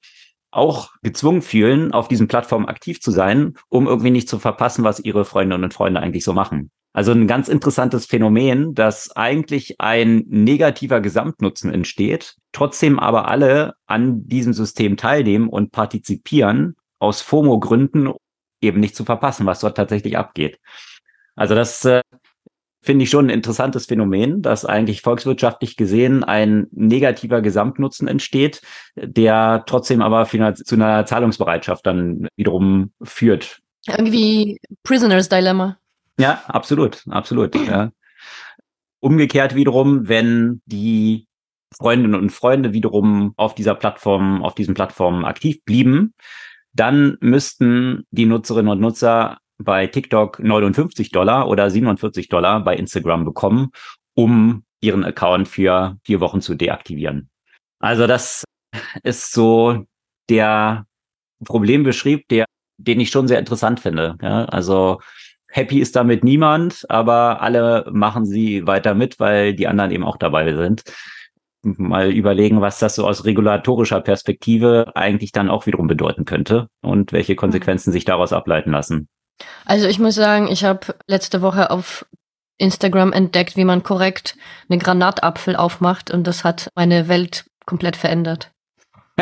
Speaker 1: auch gezwungen fühlen, auf diesen Plattformen aktiv zu sein, um irgendwie nicht zu verpassen, was ihre Freundinnen und Freunde eigentlich so machen. Also ein ganz interessantes Phänomen, dass eigentlich ein negativer Gesamtnutzen entsteht, trotzdem aber alle an diesem System teilnehmen und partizipieren aus FOMO-Gründen, eben nicht zu verpassen, was dort tatsächlich abgeht. Also das äh, finde ich schon ein interessantes Phänomen, dass eigentlich volkswirtschaftlich gesehen ein negativer Gesamtnutzen entsteht, der trotzdem aber zu einer Zahlungsbereitschaft dann wiederum führt.
Speaker 2: Irgendwie Prisoners Dilemma.
Speaker 1: Ja, absolut, absolut. Ja. Umgekehrt wiederum, wenn die Freundinnen und Freunde wiederum auf dieser Plattform, auf diesen Plattformen aktiv blieben, dann müssten die Nutzerinnen und Nutzer bei TikTok 59 Dollar oder 47 Dollar bei Instagram bekommen, um ihren Account für vier Wochen zu deaktivieren. Also das ist so der Problembeschrieb, der, den ich schon sehr interessant finde. Ja, also happy ist damit niemand, aber alle machen sie weiter mit, weil die anderen eben auch dabei sind. Mal überlegen, was das so aus regulatorischer Perspektive eigentlich dann auch wiederum bedeuten könnte und welche mhm. Konsequenzen sich daraus ableiten lassen.
Speaker 2: Also ich muss sagen, ich habe letzte Woche auf Instagram entdeckt, wie man korrekt einen Granatapfel aufmacht und das hat meine Welt komplett verändert.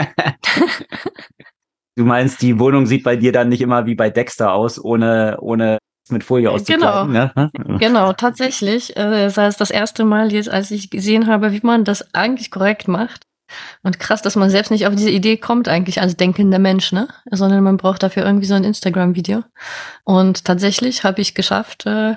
Speaker 1: du meinst, die Wohnung sieht bei dir dann nicht immer wie bei Dexter aus, ohne, ohne mit Folie auszukleiden.
Speaker 2: Genau, ne? genau tatsächlich. Äh, das heißt, das erste Mal jetzt, als ich gesehen habe, wie man das eigentlich korrekt macht. Und krass, dass man selbst nicht auf diese Idee kommt eigentlich als denkender Mensch, ne? Sondern man braucht dafür irgendwie so ein Instagram-Video. Und tatsächlich habe ich geschafft, äh,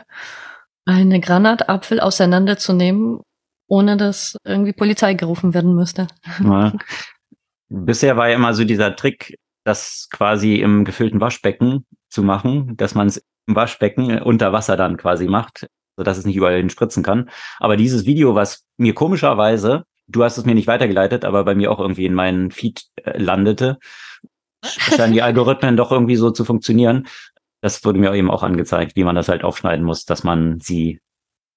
Speaker 2: eine Granatapfel auseinanderzunehmen, ohne dass irgendwie Polizei gerufen werden müsste. Ja.
Speaker 1: Bisher war ja immer so dieser Trick, das quasi im gefüllten Waschbecken zu machen, dass man es im Waschbecken unter Wasser dann quasi macht, sodass es nicht überall hinspritzen kann. Aber dieses Video, was mir komischerweise, du hast es mir nicht weitergeleitet, aber bei mir auch irgendwie in meinen Feed äh, landete, scheinen die Algorithmen doch irgendwie so zu funktionieren. Das wurde mir eben auch angezeigt, wie man das halt aufschneiden muss, dass man sie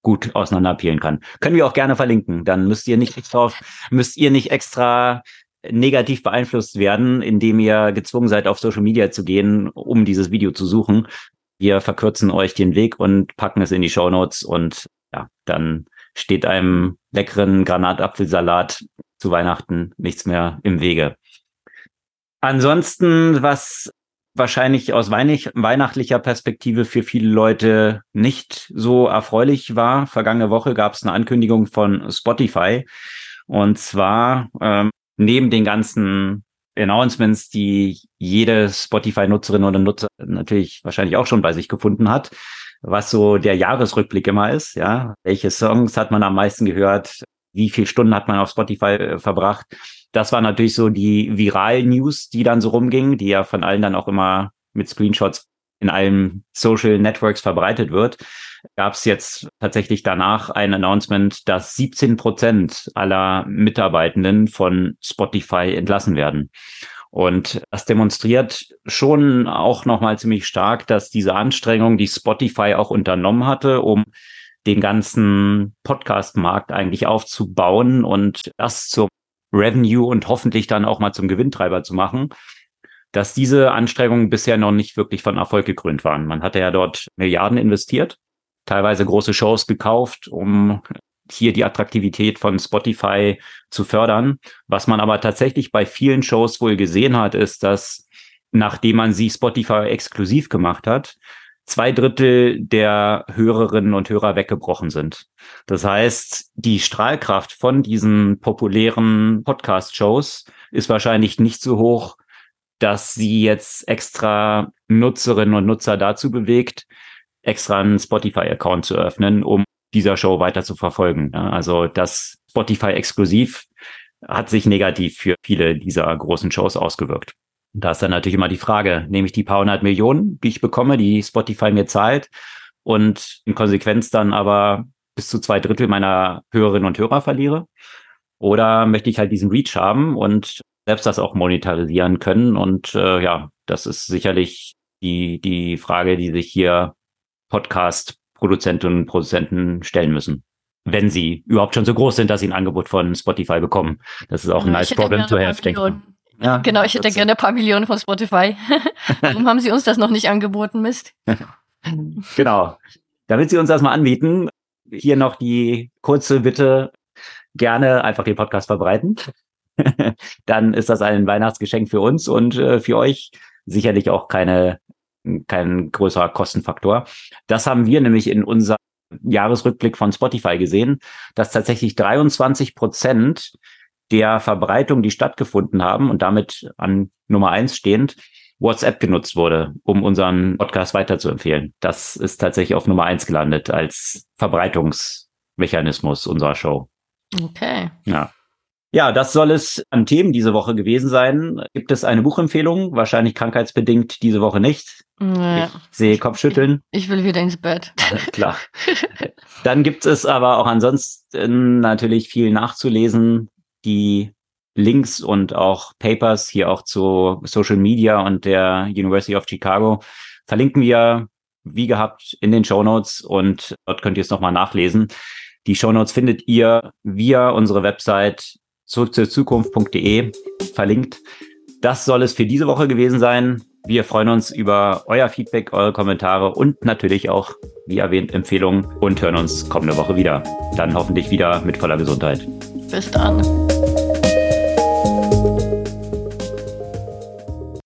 Speaker 1: gut auseinanderpeelen kann. Können wir auch gerne verlinken. Dann müsst ihr nicht extra, müsst ihr nicht extra negativ beeinflusst werden, indem ihr gezwungen seid, auf Social Media zu gehen, um dieses Video zu suchen. Wir verkürzen euch den Weg und packen es in die Show Notes und ja, dann steht einem leckeren Granatapfelsalat zu Weihnachten nichts mehr im Wege. Ansonsten, was wahrscheinlich aus weihnachtlicher Perspektive für viele Leute nicht so erfreulich war. Vergangene Woche gab es eine Ankündigung von Spotify. Und zwar ähm, neben den ganzen Announcements, die jede Spotify-Nutzerin oder Nutzer natürlich wahrscheinlich auch schon bei sich gefunden hat, was so der Jahresrückblick immer ist, ja. Welche Songs hat man am meisten gehört? Wie viele Stunden hat man auf Spotify äh, verbracht? Das war natürlich so die viralen News, die dann so rumgingen, die ja von allen dann auch immer mit Screenshots in allen Social Networks verbreitet wird gab es jetzt tatsächlich danach ein Announcement, dass 17 Prozent aller Mitarbeitenden von Spotify entlassen werden. Und das demonstriert schon auch nochmal ziemlich stark, dass diese Anstrengung, die Spotify auch unternommen hatte, um den ganzen Podcast-Markt eigentlich aufzubauen und das zum Revenue und hoffentlich dann auch mal zum Gewinntreiber zu machen, dass diese Anstrengungen bisher noch nicht wirklich von Erfolg gekrönt waren. Man hatte ja dort Milliarden investiert teilweise große Shows gekauft, um hier die Attraktivität von Spotify zu fördern. Was man aber tatsächlich bei vielen Shows wohl gesehen hat, ist, dass nachdem man sie Spotify exklusiv gemacht hat, zwei Drittel der Hörerinnen und Hörer weggebrochen sind. Das heißt, die Strahlkraft von diesen populären Podcast-Shows ist wahrscheinlich nicht so hoch, dass sie jetzt extra Nutzerinnen und Nutzer dazu bewegt, extra einen Spotify-Account zu öffnen, um dieser Show weiter zu verfolgen. Also das Spotify exklusiv hat sich negativ für viele dieser großen Shows ausgewirkt. Da ist dann natürlich immer die Frage, nehme ich die paar hundert Millionen, die ich bekomme, die Spotify mir zahlt und in Konsequenz dann aber bis zu zwei Drittel meiner Hörerinnen und Hörer verliere? Oder möchte ich halt diesen Reach haben und selbst das auch monetarisieren können? Und äh, ja, das ist sicherlich die, die Frage, die sich hier Podcast-Produzentinnen und Produzenten stellen müssen. Wenn sie überhaupt schon so groß sind, dass sie ein Angebot von Spotify bekommen. Das ist auch ein nice problem to have, denke
Speaker 2: ja, genau, ich hätte gerne ein paar Millionen von Spotify. Warum haben sie uns das noch nicht angeboten, Mist?
Speaker 1: genau. Damit sie uns das mal anbieten, hier noch die kurze Bitte, gerne einfach den Podcast verbreiten. Dann ist das ein Weihnachtsgeschenk für uns und äh, für euch sicherlich auch keine kein größerer Kostenfaktor. Das haben wir nämlich in unserem Jahresrückblick von Spotify gesehen, dass tatsächlich 23 Prozent der Verbreitung, die stattgefunden haben und damit an Nummer eins stehend, WhatsApp genutzt wurde, um unseren Podcast weiterzuempfehlen. Das ist tatsächlich auf Nummer eins gelandet als Verbreitungsmechanismus unserer Show.
Speaker 2: Okay.
Speaker 1: Ja. Ja, das soll es an Themen diese Woche gewesen sein. Gibt es eine Buchempfehlung? Wahrscheinlich krankheitsbedingt diese Woche nicht. Ja. Ich sehe Kopfschütteln.
Speaker 2: Ich, ich will wieder ins Bett.
Speaker 1: Klar. Dann gibt es aber auch ansonsten natürlich viel nachzulesen. Die Links und auch Papers hier auch zu Social Media und der University of Chicago verlinken wir wie gehabt in den Show Notes und dort könnt ihr es nochmal nachlesen. Die Show Notes findet ihr via unsere Website zurück zur Zukunft.de verlinkt. Das soll es für diese Woche gewesen sein. Wir freuen uns über euer Feedback, eure Kommentare und natürlich auch, wie erwähnt, Empfehlungen und hören uns kommende Woche wieder. Dann hoffentlich wieder mit voller Gesundheit.
Speaker 2: Bis dann.